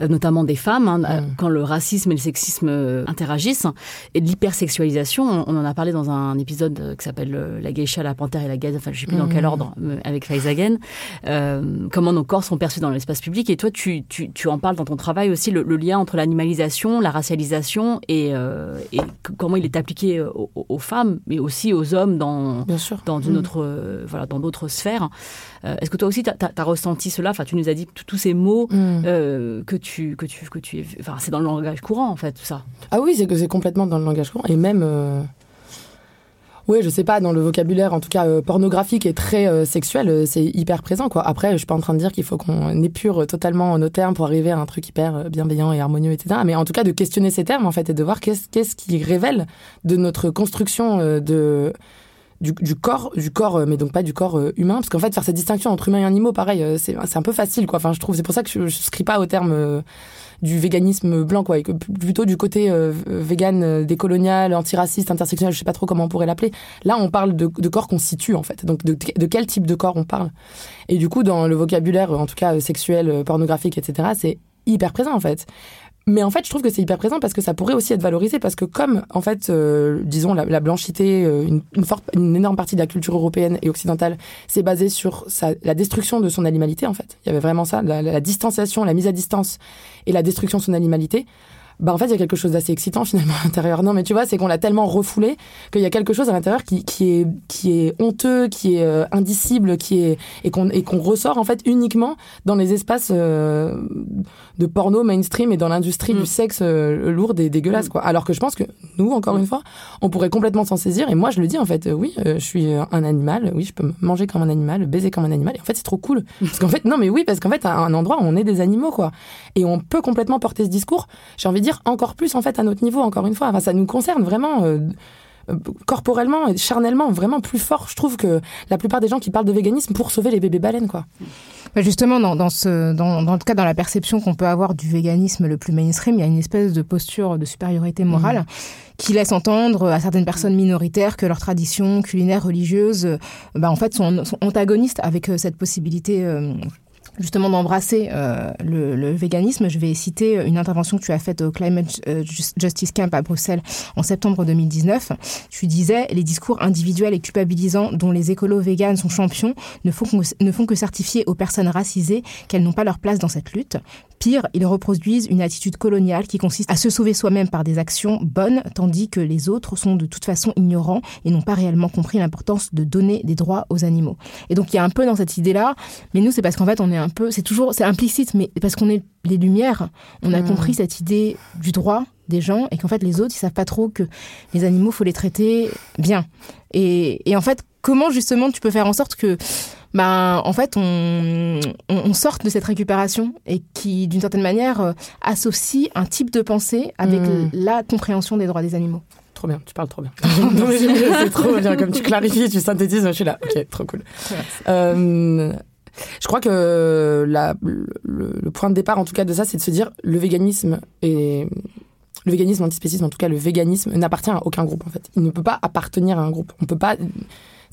[SPEAKER 1] Euh, notamment des femmes, hein, mm. quand le racisme et le sexisme euh, interagissent, et de l'hypersexualisation. On en a parlé dans un épisode euh, qui s'appelle La geisha, la panthère et la gaze, enfin je sais plus dans quel mm. ordre, avec Faizagen, euh, comment nos corps sont perçus dans l'espace public. Et toi, tu, tu, tu, en parles dans ton travail aussi, le, lien entre l'animalisation, la racialisation et, euh, et comment il est appliqué aux, aux, femmes, mais aussi aux hommes dans, dans une mm. autre, voilà, dans d'autres sphères. Est-ce que toi aussi, tu as, as, ressenti cela? Enfin, tu nous as dit tous ces mots que tu que tu que tu enfin c'est dans le langage courant en fait tout ça.
[SPEAKER 3] Ah oui, c'est que c'est complètement dans le langage courant et même euh, Oui, je sais pas, dans le vocabulaire, en tout cas euh, pornographique et très euh, sexuel, euh, c'est hyper présent, quoi. Après, je suis pas en train de dire qu'il faut qu'on épure totalement nos termes pour arriver à un truc hyper bienveillant et harmonieux, etc. Mais en tout cas, de questionner ces termes, en fait, et de voir qu'est-ce qu'est-ce qui révèle de notre construction de du, corps, du corps, mais donc pas du corps humain, parce qu'en fait, faire cette distinction entre humain et animaux, pareil, c'est un peu facile, quoi. Enfin, je trouve, c'est pour ça que je, je souscris pas au terme du véganisme blanc, quoi, et plutôt du côté euh, vegan euh, décolonial, antiraciste, intersectionnel, je sais pas trop comment on pourrait l'appeler. Là, on parle de, de corps qu'on situe, en fait. Donc, de, de, quel type de corps on parle Et du coup, dans le vocabulaire, en tout cas sexuel, pornographique, etc., c'est hyper présent, en fait. Mais en fait, je trouve que c'est hyper présent parce que ça pourrait aussi être valorisé parce que comme, en fait, euh, disons, la, la blanchité, euh, une, une, forte, une énorme partie de la culture européenne et occidentale, c'est basé sur sa, la destruction de son animalité, en fait. Il y avait vraiment ça, la, la distanciation, la mise à distance et la destruction de son animalité bah en fait il y a quelque chose d'assez excitant finalement à l'intérieur. Non mais tu vois c'est qu'on l'a tellement refoulé qu'il y a quelque chose à l'intérieur qui, qui est qui est honteux, qui est euh, indicible, qui est et qu'on et qu'on ressort en fait uniquement dans les espaces euh, de porno mainstream et dans l'industrie du mm. sexe euh, lourd et dégueulasse mm. quoi. Alors que je pense que nous encore une fois on pourrait complètement s'en saisir et moi je le dis en fait oui je suis un animal, oui je peux manger comme un animal, baiser comme un animal et en fait c'est trop cool parce qu'en fait non mais oui parce qu'en fait à un endroit on est des animaux quoi et on peut complètement porter ce discours. J'ai envie dire encore plus en fait à notre niveau, encore une fois. Enfin, ça nous concerne vraiment. Euh, euh, corporellement et charnellement vraiment plus fort je trouve que la plupart des gens qui parlent de véganisme pour sauver les bébés baleines quoi
[SPEAKER 2] bah, justement dans, dans ce dans, dans le cas dans la perception qu'on peut avoir du véganisme le plus mainstream il y a une espèce de posture de supériorité morale mmh. qui laisse entendre à certaines personnes minoritaires que leurs traditions culinaires religieuses bah, en fait sont, sont antagonistes avec euh, cette possibilité justement d'embrasser euh, le, véganisme, je vais citer une intervention que tu as faite au Climate euh, Justice Camp à Bruxelles en septembre 2019. Tu disais les discours individuels et culpabilisants dont les écolos véganes sont champions ne font, ne font que certifier aux personnes racisées qu'elles n'ont pas leur place dans cette lutte. Pire, ils reproduisent une attitude coloniale qui consiste à se sauver soi-même par des actions bonnes, tandis que les autres sont de toute façon ignorants et n'ont pas réellement compris l'importance de donner des droits aux animaux. Et donc il y a un peu dans cette idée-là, mais nous c'est parce qu'en fait on est un peu, c'est toujours, c'est implicite, mais parce qu'on est les lumières, on a mmh. compris cette idée du droit des gens et qu'en fait les autres ils savent pas trop que les animaux faut les traiter bien. Et, et en fait comment justement tu peux faire en sorte que ben, en fait, on, on, sort de cette récupération et qui, d'une certaine manière, euh, associe un type de pensée avec mmh. la compréhension des droits des animaux.
[SPEAKER 3] Trop bien, tu parles trop bien. c'est trop bien, comme tu clarifies, tu synthétises, je suis là. Ok, trop cool. Euh, je crois que le, le, point de départ, en tout cas, de ça, c'est de se dire le véganisme et le véganisme antispécisme, en tout cas le véganisme, n'appartient à aucun groupe en fait. Il ne peut pas appartenir à un groupe. On peut pas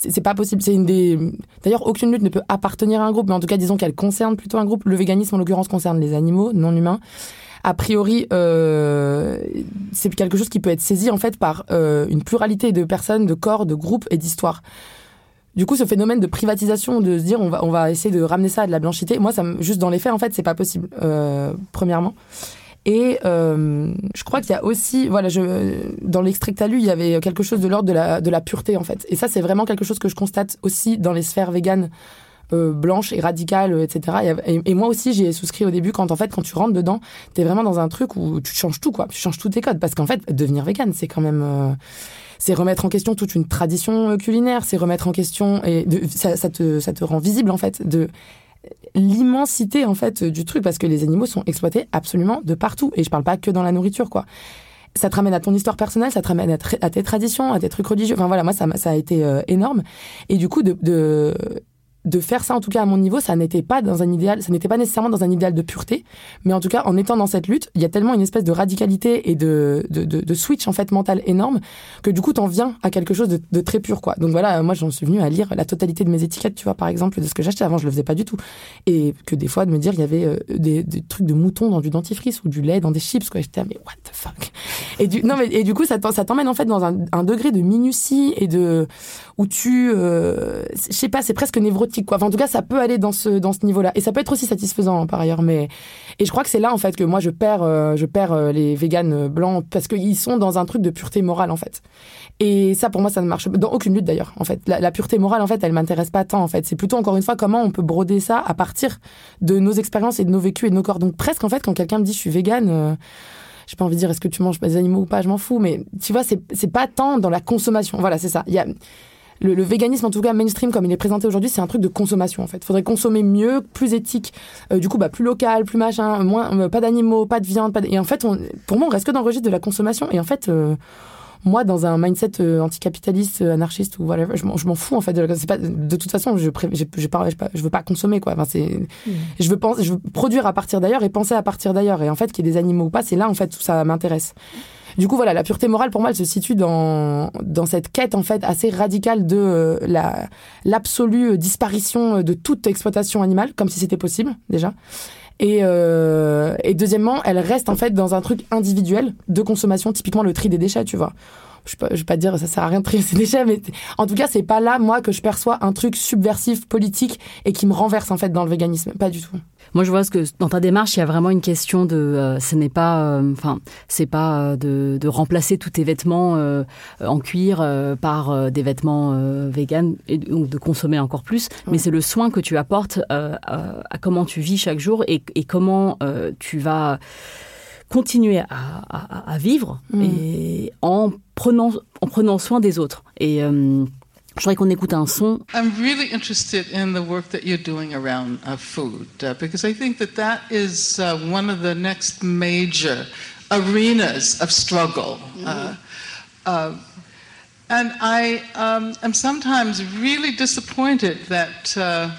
[SPEAKER 3] c'est pas possible. C'est une des. D'ailleurs, aucune lutte ne peut appartenir à un groupe, mais en tout cas, disons qu'elle concerne plutôt un groupe. Le véganisme, en l'occurrence, concerne les animaux non humains. A priori, euh, c'est quelque chose qui peut être saisi en fait par euh, une pluralité de personnes, de corps, de groupes et d'histoires. Du coup, ce phénomène de privatisation, de se dire on va, on va essayer de ramener ça à de la blanchité, moi, ça, juste dans les faits, en fait, c'est pas possible. Euh, premièrement. Et euh, je crois qu'il y a aussi, voilà, dans l'extrait que lu, il y avait quelque chose de l'ordre de la, de la pureté, en fait. Et ça, c'est vraiment quelque chose que je constate aussi dans les sphères véganes euh, blanches et radicales, etc. Et, et, moi aussi, j'ai souscrit au début quand, en fait, quand tu rentres dedans, tu es vraiment dans un truc où tu changes tout, quoi. Tu changes tous tes codes. Parce qu'en fait, devenir végane, c'est quand même... C'est remettre en question toute une tradition euh, culinaire, c'est remettre en question et de, ça, ça, te ça te rend visible en fait de l'immensité en fait du truc parce que les animaux sont exploités absolument de partout et je parle pas que dans la nourriture quoi ça te ramène à ton histoire personnelle, ça te ramène à, tes traditions, à tes trucs religieux. Enfin voilà, moi ça, ça a été euh, énorme. Et du coup, de, de, de faire ça, en tout cas à mon niveau, ça n'était pas dans un idéal, ça n'était pas nécessairement dans un idéal de pureté, mais en tout cas en étant dans cette lutte, il y a tellement une espèce de radicalité et de, de, de, switch en fait mental énorme que du coup t'en viens à quelque chose de, de, très pur quoi. Donc voilà, moi j'en suis venu à lire la totalité de mes étiquettes, tu vois par exemple de ce que j'achetais avant, je le faisais pas du tout, et que des fois de me dire il y avait euh, des, des, trucs de mouton dans du dentifrice ou du lait dans des chips quoi, j'étais mais what the fuck? Et du non mais et du coup ça t'emmène en fait dans un, un degré de minutie et de où tu, euh, je sais pas, c'est presque névrotique quoi. Enfin, en tout cas, ça peut aller dans ce dans ce niveau-là et ça peut être aussi satisfaisant hein, par ailleurs. Mais et je crois que c'est là en fait que moi je perds euh, je perds euh, les véganes blancs parce qu'ils sont dans un truc de pureté morale en fait. Et ça pour moi ça ne marche dans aucune lutte d'ailleurs en fait. La, pureté morale en fait elle m'intéresse pas tant en fait. C'est plutôt encore une fois comment on peut broder ça à partir de nos expériences et de nos vécus et de nos corps. Donc presque en fait quand quelqu'un me dit je suis végane j'ai pas envie de dire est-ce que tu manges des animaux ou pas, je m'en fous, mais tu vois, c'est pas tant dans la consommation. Voilà, c'est ça. Il y a le, le, véganisme, en tout cas mainstream comme il est présenté aujourd'hui, c'est un truc de consommation en fait. Faudrait consommer mieux, plus éthique, euh, du coup bah plus local, plus machin, moins euh, pas d'animaux, pas de viande, pas de... et en fait on, pour moi on reste que dans le registre de la consommation et en fait euh, moi, dans un mindset euh, anticapitaliste, euh, anarchiste ou whatever, je m'en fous en fait. De, pas, de toute façon, je, je, je, pas, je, veux pas consommer quoi. Enfin, c'est, mmh. je veux penser, je veux produire à partir d'ailleurs et penser à partir d'ailleurs. Et en fait, qu'il y ait des animaux ou pas, c'est là en fait où ça m'intéresse. Du coup, voilà, la pureté morale pour moi, elle se situe dans dans cette quête en fait assez radicale de euh, la l'absolue disparition de toute exploitation animale, comme si c'était possible déjà. Et, euh, et deuxièmement, elle reste en fait dans un truc individuel de consommation, typiquement le tri des déchets, tu vois. Je ne vais pas dire ça sert à rien de trier ces déchets, mais en tout cas, c'est pas là, moi, que je perçois un truc subversif, politique et qui me renverse en fait dans le véganisme. Pas du tout.
[SPEAKER 1] Moi, je vois que dans ta démarche, il y a vraiment une question de, euh, ce n'est pas, euh, enfin, c'est pas euh, de, de, remplacer tous tes vêtements en cuir par des vêtements véganes et donc de consommer encore plus, mais c'est le soin que tu apportes à, à, comment tu vis chaque jour et, et comment tu vas continuer à, à, à vivre mm. et en prenant en prenant soin des autres. Et Je voudrais qu'on écoute un son.
[SPEAKER 5] I'm really interested in the work that you're doing around uh, food uh, because I think that that is uh, one of the next major arenas of struggle. Mm -hmm. and I um, am sometimes really disappointed that uh,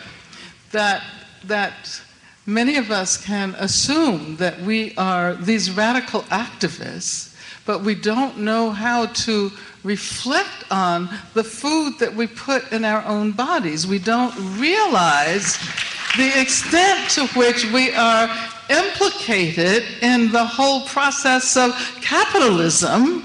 [SPEAKER 5] that that many of us can assume that we are these radical activists, but we don't know how to reflect on the food that we put in our own bodies. We don't realize the extent to which we are implicated in the whole process of capitalism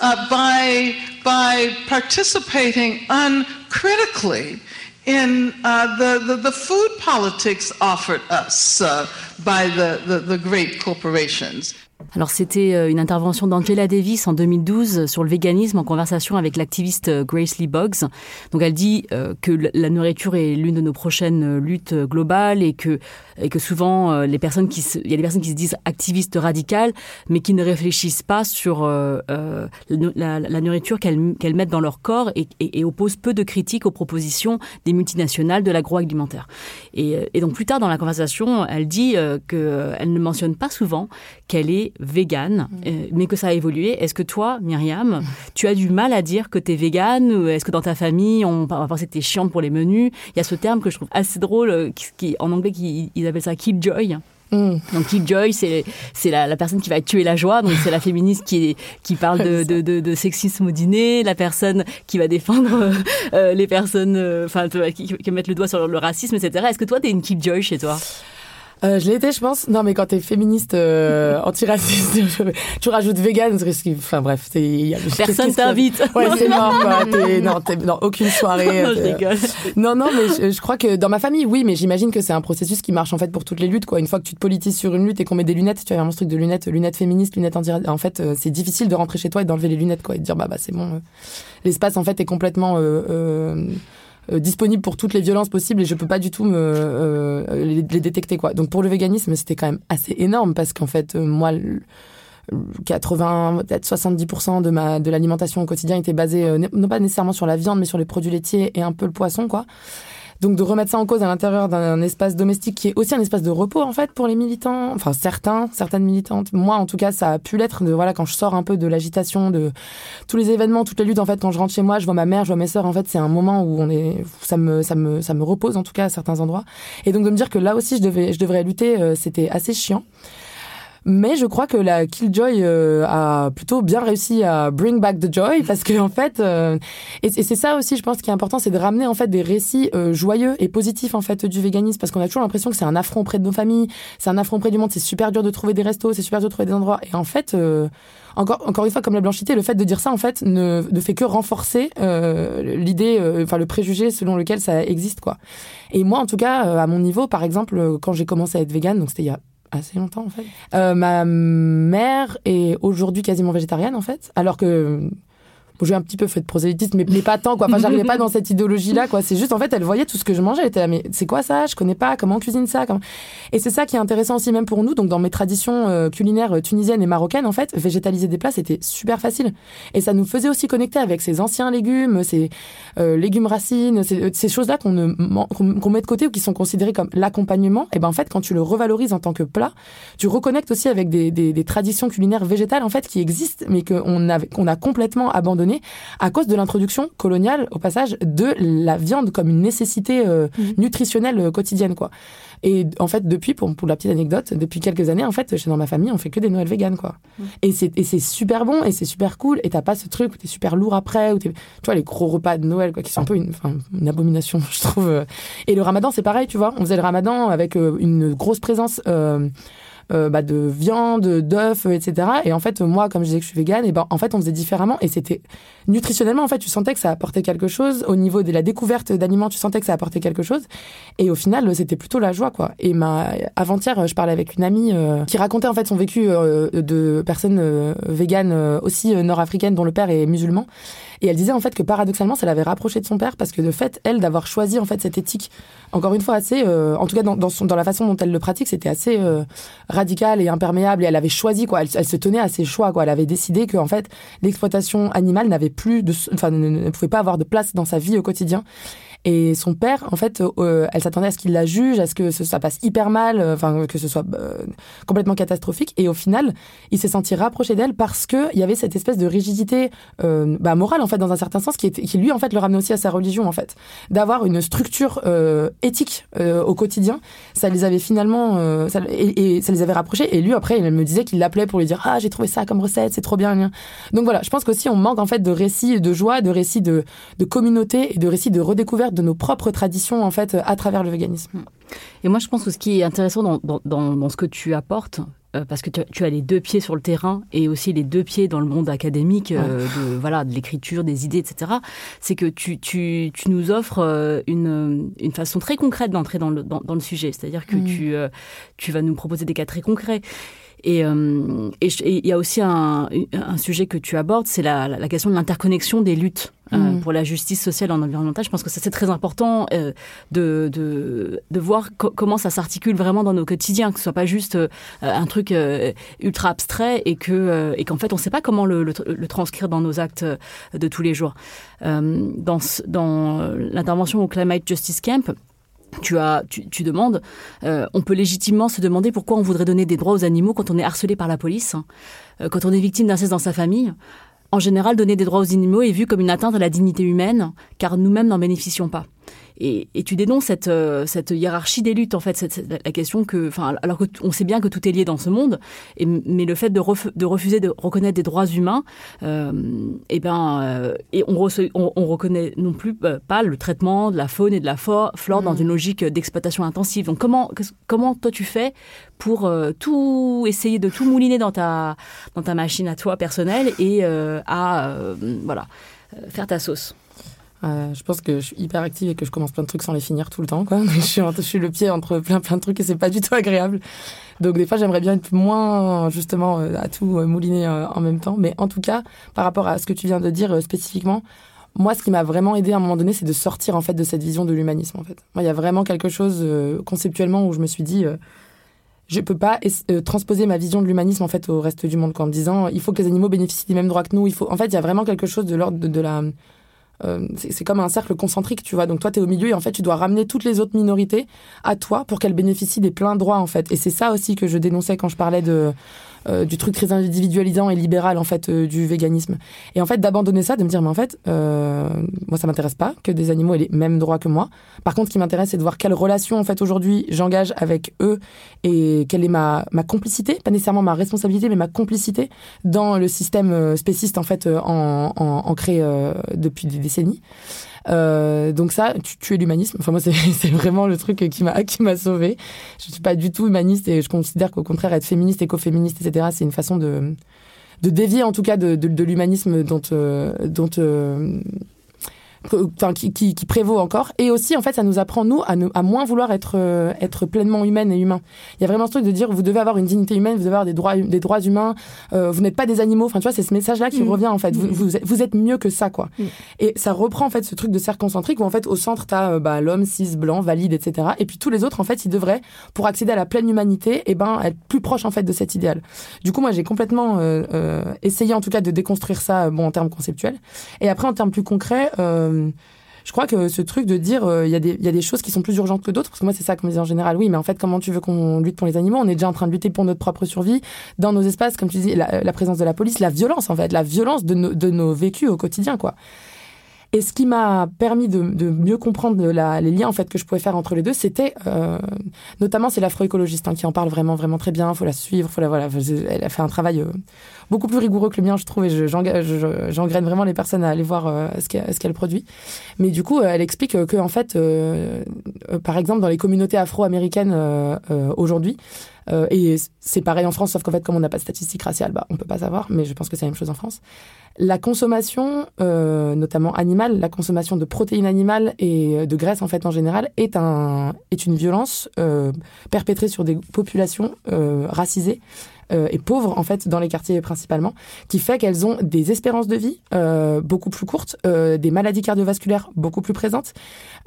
[SPEAKER 5] uh, by, by participating uncritically in uh, the, the, the, food politics offered us uh, by the, the, the great corporations.
[SPEAKER 1] Alors c'était euh, une intervention d'Angela Davis en 2012 sur le véganisme en conversation avec l'activiste euh, Grace Lee Boggs. Donc elle dit euh, que la nourriture est l'une de nos prochaines luttes globales et que et que souvent les personnes qui se, il y a des personnes qui se disent activistes radicales mais qui ne réfléchissent pas sur euh, la, la, nourriture qu'elles qu'elles mettent dans leur corps et, et, et, opposent peu de critiques aux propositions des multinationales de l'agroalimentaire. Et, et donc plus tard dans la conversation, elle dit euh, que elle ne mentionne pas souvent qu'elle est végane, mm. euh, mais que ça a évolué. Est-ce que toi, Myriam, tu as du mal à dire que tu es végane ou est-ce que dans ta famille, on va penser que tu es chiante pour les menus? Il y a ce terme que je trouve assez drôle, euh, qui, en anglais, qui, ils appellent ça killjoy. Mm. Donc Killjoy, c'est c'est la, la, personne qui va tuer la joie. Donc c'est la féministe qui qui parle de, de, de, de, sexisme au dîner, la personne qui va défendre euh, les personnes, enfin qui, qui mettre le doigt sur le racisme, etc. Est-ce que toi t'es une Killjoy chez toi?
[SPEAKER 3] Euh, je été, je pense. Non, mais quand t'es féministe euh, antiraciste, tu rajoutes vegan, enfin bref,
[SPEAKER 1] a, Personne t'invite.
[SPEAKER 3] Ouais, c'est mort, quoi. non, non, aucune soirée.
[SPEAKER 1] non, je rigole.
[SPEAKER 3] Non, non, mais je, crois que dans ma famille, oui, mais j'imagine que c'est un processus qui marche en fait pour toutes les luttes, quoi. Une fois que tu te politises sur une lutte et qu'on met des lunettes, tu as vraiment ce truc de lunettes, lunettes féministes, lunettes anti En fait, euh, c'est difficile de rentrer chez toi et d'enlever les lunettes, quoi, et de dire bah bah c'est bon. Euh, l'espace en fait est complètement euh, euh, disponible pour toutes les violences possibles et je peux pas du tout me euh, les, détecter quoi. Donc pour le véganisme, c'était quand même assez énorme parce qu'en fait euh, moi 80 peut-être 70% de ma de l'alimentation au quotidien était basée non pas nécessairement sur la viande mais sur les produits laitiers et un peu le poisson quoi. Donc de remettre ça en cause à l'intérieur d'un espace domestique qui est aussi un espace de repos en fait pour les militants, enfin certains, certaines militantes. Moi en tout cas ça a pu l'être. De voilà quand je sors un peu de l'agitation, de tous les événements, toutes les luttes en fait quand je rentre chez moi, je vois ma mère, je vois mes sœurs. En fait c'est un moment où on est, ça me ça me ça me repose en tout cas à certains endroits. Et donc de me dire que là aussi je devais je devrais lutter, euh, c'était assez chiant. Mais je crois que la Killjoy euh, a plutôt bien réussi à bring back the joy parce que en fait, euh, et, c'est ça aussi, je pense, qui est important, c'est de ramener en fait des récits euh, joyeux et positifs en fait du véganisme parce qu'on a toujours l'impression que c'est un affront près de nos familles, c'est un affront près du monde, c'est super dur de trouver des restos, c'est super dur de trouver des endroits. Et en fait, encore encore une fois, comme la blanchité, le fait de dire ça en fait ne, ne fait que renforcer l'idée, enfin le préjugé selon lequel ça existe quoi. Et moi, en tout cas, à mon niveau, par exemple, quand j'ai commencé à être végane, donc c'était il y a assez longtemps en fait. Euh, ma mère est aujourd'hui quasiment végétarienne en fait, alors que j'ai un petit peu fait de prosélytisme, mais, mais pas tant, quoi. Enfin, j'arrivais pas dans cette idéologie-là, quoi. C'est juste, en fait, elle voyait tout ce que je mangeais. Elle était là, mais c'est quoi ça? Je connais pas. Comment on cuisine ça? Et c'est ça qui est intéressant aussi, même pour nous. Donc, dans mes traditions euh, culinaires euh, tunisiennes et marocaines, en fait, végétaliser des plats, c'était super facile. Et ça nous faisait aussi connecter avec ces anciens légumes, ces euh, légumes racines, ces, choses-là qu'on qu'on met de côté ou qui sont considérées comme l'accompagnement. Et ben, en fait, quand tu le revalorises en tant que plat, tu reconnectes aussi avec des, des, traditions culinaires végétales, en fait, qui existent, mais qu'on a complètement abandonné à cause de l'introduction coloniale, au passage, de la viande comme une nécessité euh, mhm. nutritionnelle euh, quotidienne, quoi. Et en fait, depuis, pour, pour la petite anecdote, depuis quelques années, en fait, chez dans ma famille, on fait que des Noëls véganes, quoi. Mhm. Et c'est super bon et c'est super cool. Et t'as pas ce truc où t'es super lourd après, ou tu vois, les gros repas de Noël, quoi, qui sont un peu une, une abomination, je trouve. Et le ramadan, c'est pareil, tu vois. On faisait le ramadan avec euh, une grosse présence. Euh, bah, de viande, d'œufs, etc. Et en fait, moi, comme je disais que je suis végane, et ben en fait, on faisait différemment. Et c'était nutritionnellement, en fait, tu sentais que ça apportait quelque chose. Au niveau de la découverte d'aliments, tu sentais que ça apportait quelque chose. Et au final, c'était plutôt la joie, quoi. Et ma avant-hier, je parlais avec une amie euh, qui racontait en fait son vécu euh, de personnes véganes aussi nord-africaines dont le père est musulman. Et elle disait en fait que paradoxalement, ça l'avait rapproché de son père parce que de fait, elle, d'avoir choisi en fait cette éthique, encore une fois assez, euh, en tout cas dans, dans, son, dans, la façon dont elle le pratique, c'était assez euh, radical et imperméable. Et elle avait choisi quoi, elle, elle, se tenait à ses choix quoi. Elle avait décidé que en fait, l'exploitation animale n'avait plus de, enfin, ne pouvait pas avoir de place dans sa vie au quotidien. Et son père, en fait, euh, elle s'attendait à ce qu'il la juge, à ce que ça passe hyper mal, euh, enfin que ce soit euh, complètement catastrophique. Et au final, il s'est senti rapproché d'elle parce que il y avait cette espèce de rigidité bah, morale en fait dans un certain sens qui, était, qui lui en fait le ramenait aussi à sa religion en fait, d'avoir une structure éthique au quotidien. Ça les avait finalement, ça, et, et, ça les avait rapprochés. Et lui après, il me disait qu'il l'appelait pour lui dire ah j'ai trouvé ça comme recette, c'est trop bien. Donc voilà, je pense qu'aussi on manque en fait de récits de joie, de récits de, de communauté et de récits de redécouverte de nos propres traditions en fait à travers le véganisme.
[SPEAKER 1] Et moi je pense que ce qui est intéressant dans, dans, dans, ce que tu apportes, euh, parce que tu, as les deux pieds sur le terrain et aussi les deux pieds dans le monde académique, euh, de, voilà, de l'écriture, des idées, etc. C'est que tu, tu, tu, nous offres euh, une, une façon très concrète d'entrer dans le, dans, le sujet. C'est-à-dire que mm. tu, tu vas nous proposer des cas très concrets. Et il y a aussi un, un, sujet que tu abordes, c'est la, la, question de l'interconnexion des luttes euh, mm. pour la justice sociale en environnemental. Je pense que ça c'est très important euh, de, de, de, voir comment ça s'articule vraiment dans nos quotidiens, que ce soit pas juste euh, un truc ultra abstrait et que et qu'en fait on ne sait pas comment le, le, transcrire dans nos actes de tous les jours. dans dans l'intervention au Climate Justice Camp, tu, as, tu, tu demandes, on peut légitimement se demander pourquoi on voudrait donner des droits aux animaux quand on est harcelé par la police, quand on est victime d'inceste dans sa famille, en général, donner des droits aux animaux est vu comme une atteinte à la dignité humaine, car nous-mêmes n'en bénéficions pas. Et, tu dénonces cette, euh, cette hiérarchie des luttes, en fait, cette, la question que, enfin, alors qu'on sait bien que tout est lié dans ce monde, et, mais le fait de, de, refuser de reconnaître des droits humains, euh, et eh ben, euh, et on, on, reconnaît non plus euh, pas le traitement de la faune et de la flore dans mmh. une logique d'exploitation intensive. Donc comment, comment toi tu fais pour tout essayer de tout mouliner dans ta, dans ta machine à toi personnelle et à voilà faire ta sauce?
[SPEAKER 3] Euh, je pense que je suis hyper active et que je commence plein de trucs sans les finir tout le temps. Je, suis, le pied entre plein plein de trucs et c'est pas du tout agréable. Donc des fois j'aimerais bien être moins justement euh, à tout euh, mouliner en même temps. Mais en tout cas, par rapport à ce que tu viens de dire spécifiquement, moi ce qui m'a vraiment aidé à un moment donné, c'est de sortir en fait de cette vision de l'humanisme. En fait, il y a vraiment quelque chose conceptuellement où je me suis dit je peux pas transposer ma vision de l'humanisme en fait au reste du monde en me disant il faut que les animaux bénéficient des mêmes droits que nous il faut en fait il y a vraiment quelque chose de l'ordre de, la euh, c'est comme un cercle concentrique, tu vois. Donc toi, tu es au milieu et en fait, tu dois ramener toutes les autres minorités à toi pour qu'elles bénéficient des pleins droits, en fait. Et c'est ça aussi que je dénonçais quand je parlais de euh, du truc très individualisant et libéral en fait euh, du véganisme. Et en fait d'abandonner ça, de me dire mais en fait euh, moi ça m'intéresse pas que des animaux aient les mêmes droits que moi. Par contre, ce qui m'intéresse c'est de voir quelle relation en fait aujourd'hui j'engage avec eux et quelle est ma ma complicité, pas nécessairement ma responsabilité mais ma complicité dans le système spéciste en fait en, en, ancré depuis des décennies. Euh, donc ça, tu, tu es l'humanisme. Enfin moi, c'est vraiment le truc qui m'a qui m'a sauvé. Je suis pas du tout humaniste et je considère qu'au contraire, être féministe, écoféministe, etc., c'est une façon de de dévier en tout cas de, de, de l'humanisme dont euh, dont euh, enfin qui, qui, qui, prévaut encore. Et aussi, en fait, ça nous apprend nous à, à moins vouloir être euh, être pleinement humaine et humain. Il y a vraiment ce truc de dire vous devez avoir une dignité humaine, vous devez avoir des droits des droits humains. Euh, vous n'êtes pas des animaux. Enfin, tu vois, c'est ce message-là qui mm. revient en fait. Vous, mm. vous, êtes, mieux que ça, quoi. Mm. Et ça reprend en fait ce truc de cercle concentrique où en fait au centre t'as euh, bah, l'homme cis blanc valide, etc. Et puis tous les autres en fait ils devraient pour accéder à la pleine humanité, et eh ben être plus proche en fait de cet idéal. Du coup, moi j'ai complètement essayé en tout cas de déconstruire ça, bon en termes conceptuels. Et après en termes plus concrets je crois que ce truc de dire euh, il y, a des, y a des choses qui sont plus urgentes que d'autres, parce que moi c'est ça qu'on me dit en général, oui, mais en fait comment tu veux qu'on lutte pour les animaux? On est déjà en train de lutter pour notre propre survie dans nos espaces, comme tu dis, la, présence de la police, la violence en fait, la violence de, de nos vécus au quotidien, quoi. Et ce qui m'a permis de, de, mieux comprendre la, les liens en fait que je pouvais faire entre les deux, c'était euh, notamment c'est l'afroécologiste hein, qui en parle vraiment vraiment très bien. Faut la suivre, faut la voilà. Elle a fait un travail euh, beaucoup plus rigoureux que le mien, je trouve, et j'engraine vraiment les personnes à aller voir euh, ce qu'elle produit. Mais du coup, elle explique que en fait, euh, par exemple, dans les communautés afro-américaines aujourd'hui, et c'est pareil en France, sauf qu'en fait, comme on n'a pas de statistiques raciales, bah, on peut pas savoir, mais je pense que c'est la même chose en France. La consommation, euh, notamment animale, la consommation de protéines animales et de graisse en fait en général, est, un, est une violence euh, perpétrée sur des populations euh, racisées euh, et pauvres en fait dans les quartiers principalement, qui fait qu'elles ont des espérances de vie euh, beaucoup plus courtes, euh, des maladies cardiovasculaires beaucoup plus présentes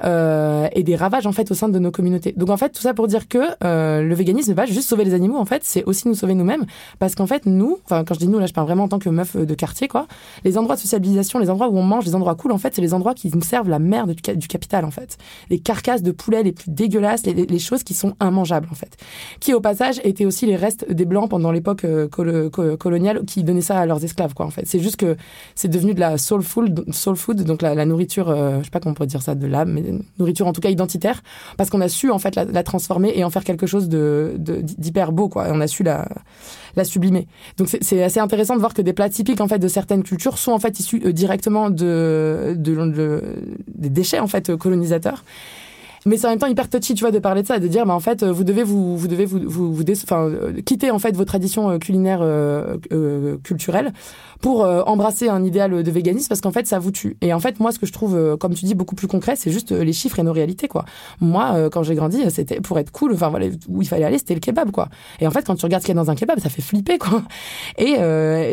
[SPEAKER 3] et des ravages en fait au sein de nos communautés. Donc en fait tout ça pour dire que le véganisme n'est pas juste sauver les animaux en fait, c'est aussi nous sauver nous-mêmes parce qu'en fait nous, enfin quand je dis nous là je parle vraiment en tant que meuf de quartier quoi, les endroits de socialisation, les endroits où on mange, les endroits cool en fait c'est les endroits qui nous servent la merde du, capital en fait, les carcasses de poulet les plus dégueulasses, les, les choses qui sont immangeables en fait, qui au passage étaient aussi les restes des blancs pendant l'époque euh, coloniale qui donnait ça à leurs esclaves, quoi, en fait. C'est juste que c'est devenu de la soul food, donc la, nourriture, euh, je sais pas comment on pourrait dire ça, de l'âme, mais nourriture en tout cas identitaire, parce qu'on a su, en fait, la, transformer et en faire quelque chose de, d'hyper beau, quoi. On a su la, la sublimer. Donc c'est assez intéressant de voir que des plats typiques en fait de certaines cultures sont en fait issus euh, directement de, de, des déchets en fait colonisateurs mais c'est en même temps hyper touchy, tu vois, de parler de ça, de dire, bah, en fait, vous devez vous, vous devez vous, vous, vous enfin, euh, quitter en fait vos traditions euh, culinaires euh, euh, culturelles pour embrasser un idéal de véganisme parce qu'en fait, ça vous tue. Et en fait, moi, ce que je trouve, comme tu dis, beaucoup plus concret, c'est juste les chiffres et nos réalités, quoi. Moi, quand j'ai grandi, c'était pour être cool, enfin voilà, où il fallait aller, c'était le kebab, quoi. Et en fait, quand tu regardes ce qu'il y a dans un kebab, ça fait flipper, quoi. Et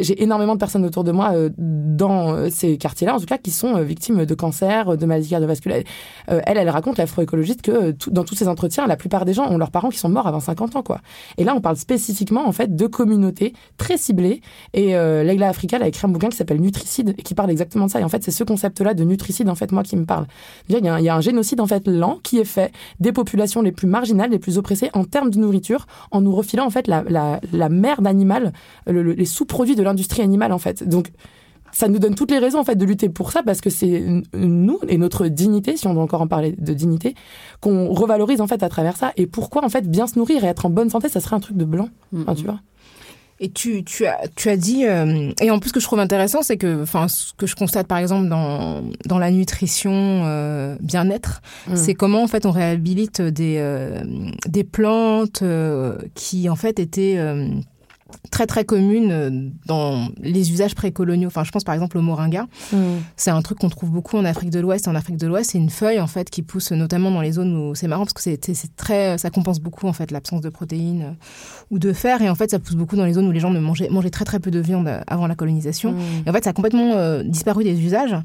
[SPEAKER 3] j'ai énormément de personnes autour de moi dans ces quartiers-là, en tout cas, qui sont victimes de cancer, de maladies cardiovasculaires. elle, elle raconte l'afroécologie que euh, dans tous ces entretiens, la plupart des gens ont leurs parents qui sont morts avant 50 ans, quoi. Et là, on parle spécifiquement, en fait, de communautés très ciblées. Et euh, Leila Africa a écrit un bouquin qui s'appelle Nutricide et qui parle exactement de ça. Et en fait, c'est ce concept-là de nutricide, en fait, moi, qui me parle. Il y, a, un génocide, en fait, lent qui est fait des populations les plus marginales, les plus oppressées en termes de nourriture, en nous refilant, en fait, la merde animale, les sous-produits de l'industrie animale, en fait. Donc, ça nous donne toutes les raisons en fait de lutter pour ça parce que c'est nous et notre dignité, si on doit encore en parler de dignité, qu'on revalorise en fait à travers ça. Et pourquoi en fait bien se nourrir et être en bonne santé, ça serait un truc de blanc, tu vois.
[SPEAKER 2] Et tu, tu, as, tu as dit, euh, et en plus ce que je trouve intéressant, c'est que, enfin, ce que je constate par exemple dans, dans la nutrition euh, bien-être, mm. c'est comment en fait on réhabilite des, euh, des plantes qui en fait étaient très très commune euh, dans les usages précoloniaux. Enfin, je pense par exemple au moringa. Mm. C'est un truc qu'on trouve beaucoup en Afrique de l'Ouest. En Afrique de l'Ouest, c'est une feuille en fait qui pousse notamment dans les zones où c'est marrant parce que c'est très, ça compense beaucoup en fait l'absence de protéines euh, ou de fer et en fait ça pousse beaucoup dans les zones où les gens ne mangeaient, mangeaient très très peu de viande euh, avant la colonisation. Mm. Et en fait, ça a complètement disparu des usages.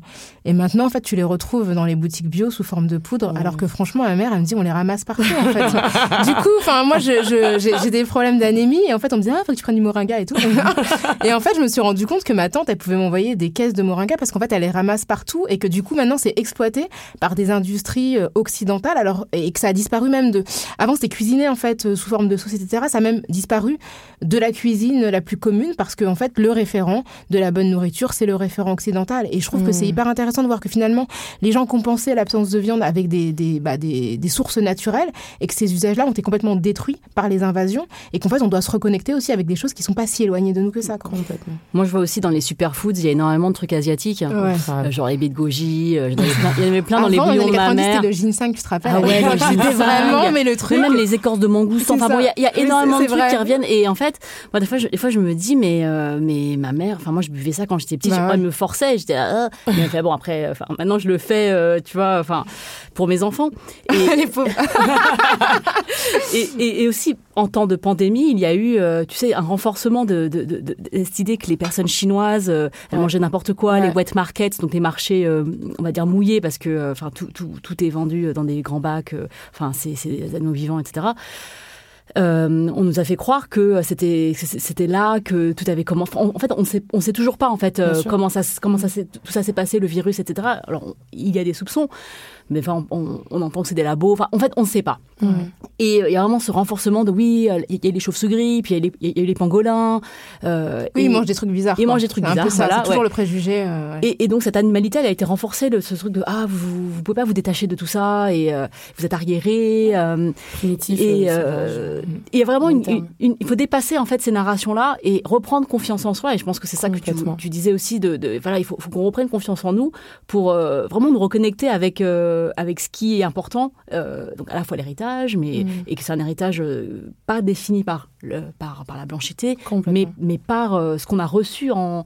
[SPEAKER 2] Et maintenant, en fait, tu les retrouves dans les boutiques bio sous forme de poudre, mm. alors que franchement, ma mère, elle me dit on les ramasse partout en fait. du coup, enfin moi, j'ai des problèmes d'anémie et en fait, on me dit ah faut que tu du moringa et tout. et en fait, je me suis rendu compte que ma tante, elle pouvait m'envoyer des caisses de moringa parce qu'en fait, elle les ramasse partout et que du coup, maintenant, c'est exploité par des industries euh, occidentales. Alors, et que ça a disparu même de. Avant, c'était cuisiné en fait euh, sous forme de sauce, etc. Ça a même disparu de la cuisine la plus commune parce que en fait, le référent de la bonne nourriture, c'est le référent occidental. Et je trouve que c'est mmh. hyper intéressant de voir que finalement, les gens compensaient l'absence de viande avec des, des, bah, des, des sources naturelles et que ces usages-là ont été complètement détruits par les invasions et qu'en fait, on doit se reconnecter aussi avec des choses qui sont pas si éloignées de nous que ça. Quoi.
[SPEAKER 3] Complètement.
[SPEAKER 1] Moi, je vois aussi dans les superfoods, il y a énormément de trucs asiatiques.
[SPEAKER 2] Ouais.
[SPEAKER 1] Euh, genre les baies de goji, euh, il y en avait plein- il y en avait plein dans les bouillons de ma
[SPEAKER 2] 90,
[SPEAKER 1] mère.
[SPEAKER 2] le ginseng, tu te rappelles
[SPEAKER 1] Ah ouais, le
[SPEAKER 2] C'était
[SPEAKER 1] ginseng.
[SPEAKER 2] vraiment, mais le truc.
[SPEAKER 1] Mais même les écorces de mangouste.
[SPEAKER 2] C'est
[SPEAKER 1] Enfin bon, il y a- y, énormément de trucs qui reviennent. Et en fait, moi, des fois, je, des fois, je me dis, mais, euh, mais ma mère, enfin, moi, je buvais ça quand j'étais petite.
[SPEAKER 2] Bah
[SPEAKER 1] je-
[SPEAKER 2] ouais.
[SPEAKER 1] Elle me forçait. J'étais là, ah. Mais elle fait, bon, après, enfin, maintenant, je le fais, euh, tu vois, enfin, pour mes enfants. Et,
[SPEAKER 2] les pauvres.
[SPEAKER 1] et, et- et aussi, en temps de pandémie, il y a eu, euh, tu sais, un renforcement de, de, de- de- de cette idée que les personnes chinoises, euh, elles mangeaient n'importe quoi,
[SPEAKER 2] Ouais.
[SPEAKER 1] les wet markets, donc les marchés, euh, on va dire mouillés, parce que, euh, enfin, tout, tout, tout est vendu dans des grands bacs, enfin, c'est des animaux vivants, etc. Euh, on nous a fait croire que c'était c'était là que tout avait commencé. En en fait, on sait on sait toujours pas en fait euh, comment ça comment ça tout ça s'est passé, le virus, etc. Alors il y a des soupçons, mais enfin on, on entend que c'est des labos. Enfin, en fait, on ne sait pas. Et euh, il y a vraiment ce renforcement de oui, euh, il y a les chauves-souris, puis il y a les- il y a eu les pangolins. euh,
[SPEAKER 2] Oui,
[SPEAKER 1] et-
[SPEAKER 2] ils mangent des trucs bizarres.
[SPEAKER 1] Ils
[SPEAKER 2] quoi.
[SPEAKER 1] mangent des trucs bizarres, voilà,
[SPEAKER 2] C'est toujours
[SPEAKER 1] ouais.
[SPEAKER 2] le préjugé. euh, ouais.
[SPEAKER 1] Et, et donc cette animalité, elle a été renforcée de ce truc de ah vous vous pouvez pas vous détacher de tout ça et euh, vous êtes arriéré.
[SPEAKER 3] Primitif.
[SPEAKER 1] et
[SPEAKER 3] sauvage.
[SPEAKER 1] il y a vraiment une,
[SPEAKER 3] terme.
[SPEAKER 1] une- une- il faut dépasser en fait ces narrations là et reprendre confiance en soi et je pense que c'est ça que tu, disais aussi de, de- voilà il faut, faut qu'on reprenne confiance en nous pour vraiment nous reconnecter avec avec ce qui est important euh, donc à la fois l'héritage mais
[SPEAKER 3] Mm.
[SPEAKER 1] et que c'est un héritage euh, pas défini par le par par la blanchité mais mais par euh, ce qu'on a reçu en euh,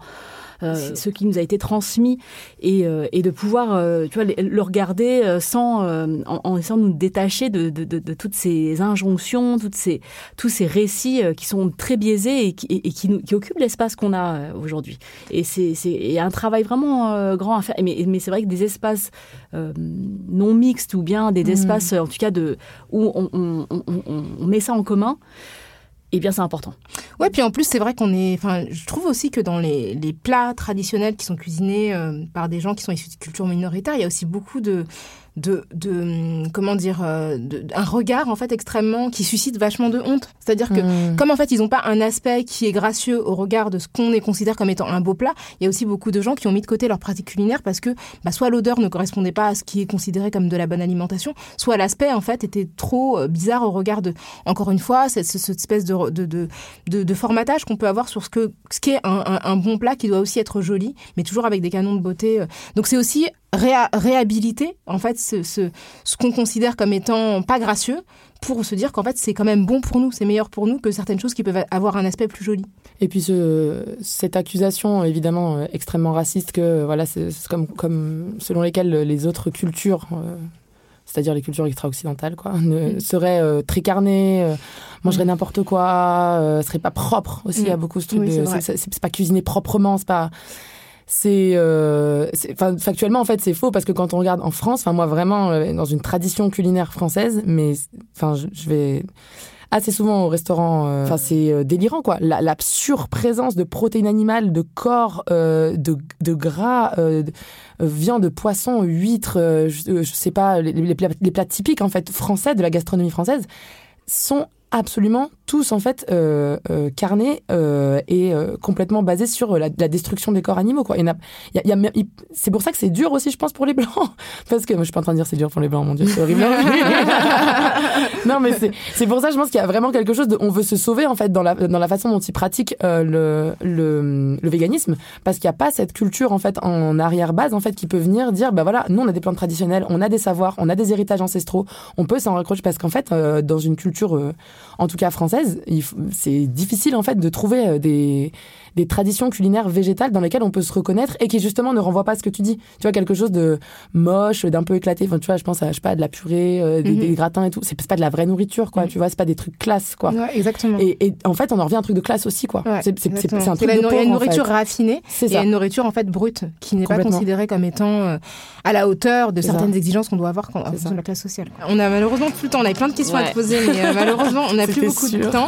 [SPEAKER 1] ce qui nous a été transmis et, euh, et de pouvoir euh, tu vois, le- regarder euh, sans, euh, en, en essayant de nous détacher de, de, de, de toutes ces injonctions, toutes ces, tous ces récits euh, qui sont très biaisés et qui, et, et qui, nous, qui occupent l'espace qu'on a euh, aujourd'hui. Et c'est un travail vraiment euh, grand à faire. Mais, mais c'est vrai que des espaces euh, non mixtes ou bien des espaces, euh, en tout cas, de, où on, on, on, on- on met ça en commun, eh bien, c'est important.
[SPEAKER 2] Ouais, puis en plus, c'est vrai qu'on est. Enfin, je trouve aussi que dans les, plats traditionnels qui sont cuisinés euh, par des gens qui sont issus de cultures minoritaires, il y a aussi beaucoup de. De, de hum, comment dire euh, de- un regard en fait extrêmement qui suscite vachement de honte c'est-à-dire que
[SPEAKER 3] Mm.
[SPEAKER 2] comme en fait ils n'ont pas un aspect qui est gracieux au regard de ce qu'on est considère comme étant un beau plat il y a aussi beaucoup de gens qui ont mis de côté leur pratique culinaire parce que bah, soit l'odeur ne correspondait pas à ce qui est considéré comme de la bonne alimentation soit l'aspect en fait était trop euh, bizarre au regard de encore une fois cette, espèce de, de, de, de, formatage qu'on peut avoir sur ce que ce qu'est un, un, un bon plat qui doit aussi être joli mais toujours avec des canons de beauté euh. donc c'est aussi réhabiliter en fait ce, ce, ce qu'on considère comme étant pas gracieux pour se dire qu'en fait c'est quand même bon pour nous, c'est meilleur pour nous que certaines choses qui peuvent avoir un aspect plus joli.
[SPEAKER 3] Et puis ce, cette accusation évidemment euh, extrêmement raciste que euh, voilà c'est comme comme selon lesquelles les autres cultures euh, c'est-à-dire les cultures extra-occidentales quoi ne, seraient euh, très carnées euh, mangeraient n'importe quoi euh, seraient pas propres aussi il y a
[SPEAKER 2] Mm.
[SPEAKER 3] beaucoup ce truc
[SPEAKER 2] Oui,
[SPEAKER 3] de
[SPEAKER 2] c'est
[SPEAKER 3] pas cuisiné proprement c'est pas c'est euh, factuellement en fait c'est faux parce que quand on regarde en France enfin moi vraiment euh, dans une tradition culinaire française mais enfin je, vais assez souvent au restaurant euh, enfin c'est euh, délirant quoi. La, la surprésence de protéines animales de corps de, de gras de- viande de poisson huîtres je, je sais pas les plats, les plats typiques en fait français de la gastronomie française sont absolument tous en fait euh, euh, carnés euh, et complètement basés sur la, la destruction des corps animaux quoi. Il y a- il y a- il y a- il- c'est pour ça que c'est dur aussi je pense pour les blancs. Parce que moi je suis pas en train de dire c'est dur pour les blancs mon dieu c'est horrible. Non mais c'est c'est pour ça je pense qu'il y a vraiment quelque chose de on veut se sauver en fait dans la dans la façon dont ils pratiquent le, le le véganisme. Parce qu'il n'y a pas cette culture en fait en arrière base en fait qui peut venir dire bah voilà nous on a des plantes traditionnelles on a des savoirs on a des héritages ancestraux on peut s'en raccrocher. Parce qu'en fait dans une culture en tout cas française c'est difficile en fait de trouver euh, des des traditions culinaires végétales dans lesquelles on peut se reconnaître et qui justement ne renvoient pas à ce que tu dis. Tu vois, quelque chose de moche, d'un peu éclaté. Enfin, tu vois, je pense à, je sais pas, de la purée, euh, des, des gratins et tout. C'est pas de la vraie nourriture, quoi.
[SPEAKER 2] Mhm.
[SPEAKER 3] Tu vois, c'est pas des trucs classe, quoi.
[SPEAKER 2] Ouais, exactement.
[SPEAKER 3] Et, et en fait, on en revient à un truc de classe aussi, quoi.
[SPEAKER 2] Ouais,
[SPEAKER 3] c'est un truc de
[SPEAKER 2] nour- il y a
[SPEAKER 3] pauvre,
[SPEAKER 2] une
[SPEAKER 3] en fait.
[SPEAKER 2] nourriture raffinée
[SPEAKER 3] C'est
[SPEAKER 2] et il y a
[SPEAKER 3] ça.
[SPEAKER 2] une nourriture en fait brute qui n'est pas considérée comme étant euh, à la hauteur de certaines
[SPEAKER 3] ça.
[SPEAKER 2] exigences qu'on doit avoir quand, en fonction de la classe sociale. On a malheureusement plus le temps. On avait plein de questions à te poser, mais euh, malheureusement on n'a plus beaucoup de temps.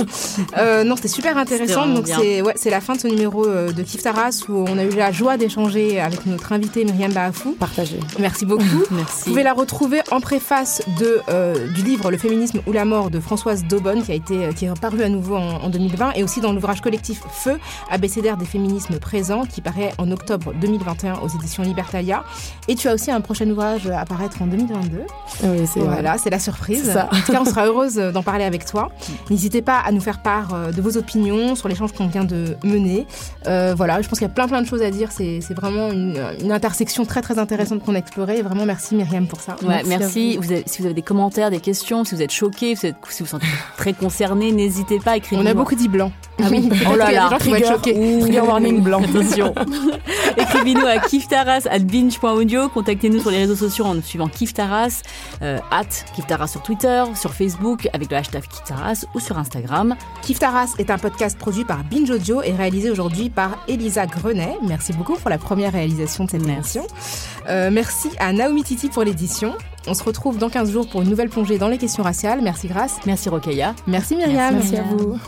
[SPEAKER 2] Euh, non, c'était super intéressant. Donc
[SPEAKER 1] bien.
[SPEAKER 2] c'est ouais, c'est la fin de ce numéro. euh, de Kif Taras où on a eu la joie d'échanger avec notre invitée Myriam Baafou.
[SPEAKER 3] Partagé.
[SPEAKER 2] Merci beaucoup.
[SPEAKER 1] Merci.
[SPEAKER 2] Vous pouvez la retrouver en préface de, euh, du livre Le féminisme ou la mort de Françoise Daubonne qui, a été, euh, qui est paru à nouveau en, en 2020 et aussi dans l'ouvrage collectif Feu, abécédaire des féminismes présents qui paraît en octobre 2021 aux éditions Libertalia. Et tu as aussi un prochain ouvrage à paraître en 2022.
[SPEAKER 3] Oui, c'est.
[SPEAKER 2] Voilà, c'est la surprise.
[SPEAKER 3] Ça.
[SPEAKER 2] En tout cas, on sera heureuse d'en parler avec toi. N'hésitez pas à nous faire part de vos opinions sur l'échange qu'on vient de mener. Euh, voilà, je pense qu'il y a plein plein de choses à dire. C'est c'est vraiment une, une intersection très très intéressante qu'on a explorée. Et vraiment, merci Myriam pour ça.
[SPEAKER 1] Ouais, merci.
[SPEAKER 2] vous.
[SPEAKER 1] Vous avez- si vous avez des commentaires, des questions, si vous êtes choqués, si vous, êtes- si vous sentez très concerné, n'hésitez pas à écrire.
[SPEAKER 2] On a beaucoup dit blanc.
[SPEAKER 1] Ah oui. Oh là là.
[SPEAKER 2] choqués.
[SPEAKER 1] Ouh.
[SPEAKER 3] Trigger warning blanc.
[SPEAKER 1] Attention. Écrivez-nous à kiftaras at binge.audio. Contactez-nous sur les réseaux sociaux en nous suivant kiftaras, euh, at kiftaras sur Twitter, sur Facebook avec le hashtag kiftaras ou sur Instagram.
[SPEAKER 2] Kif Taras est un podcast produit par Binge Audio et réalisé aujourd'hui par Elisa Grenet. Merci beaucoup pour la première réalisation de cette
[SPEAKER 1] Merci.
[SPEAKER 2] émission. Euh, merci à Naomi Titi pour l'édition. On se retrouve dans 15 jours pour une nouvelle plongée dans les questions raciales. Merci Grace.
[SPEAKER 1] Merci Rokaya.
[SPEAKER 2] Merci Myriam.
[SPEAKER 1] Merci,
[SPEAKER 3] Merci à vous.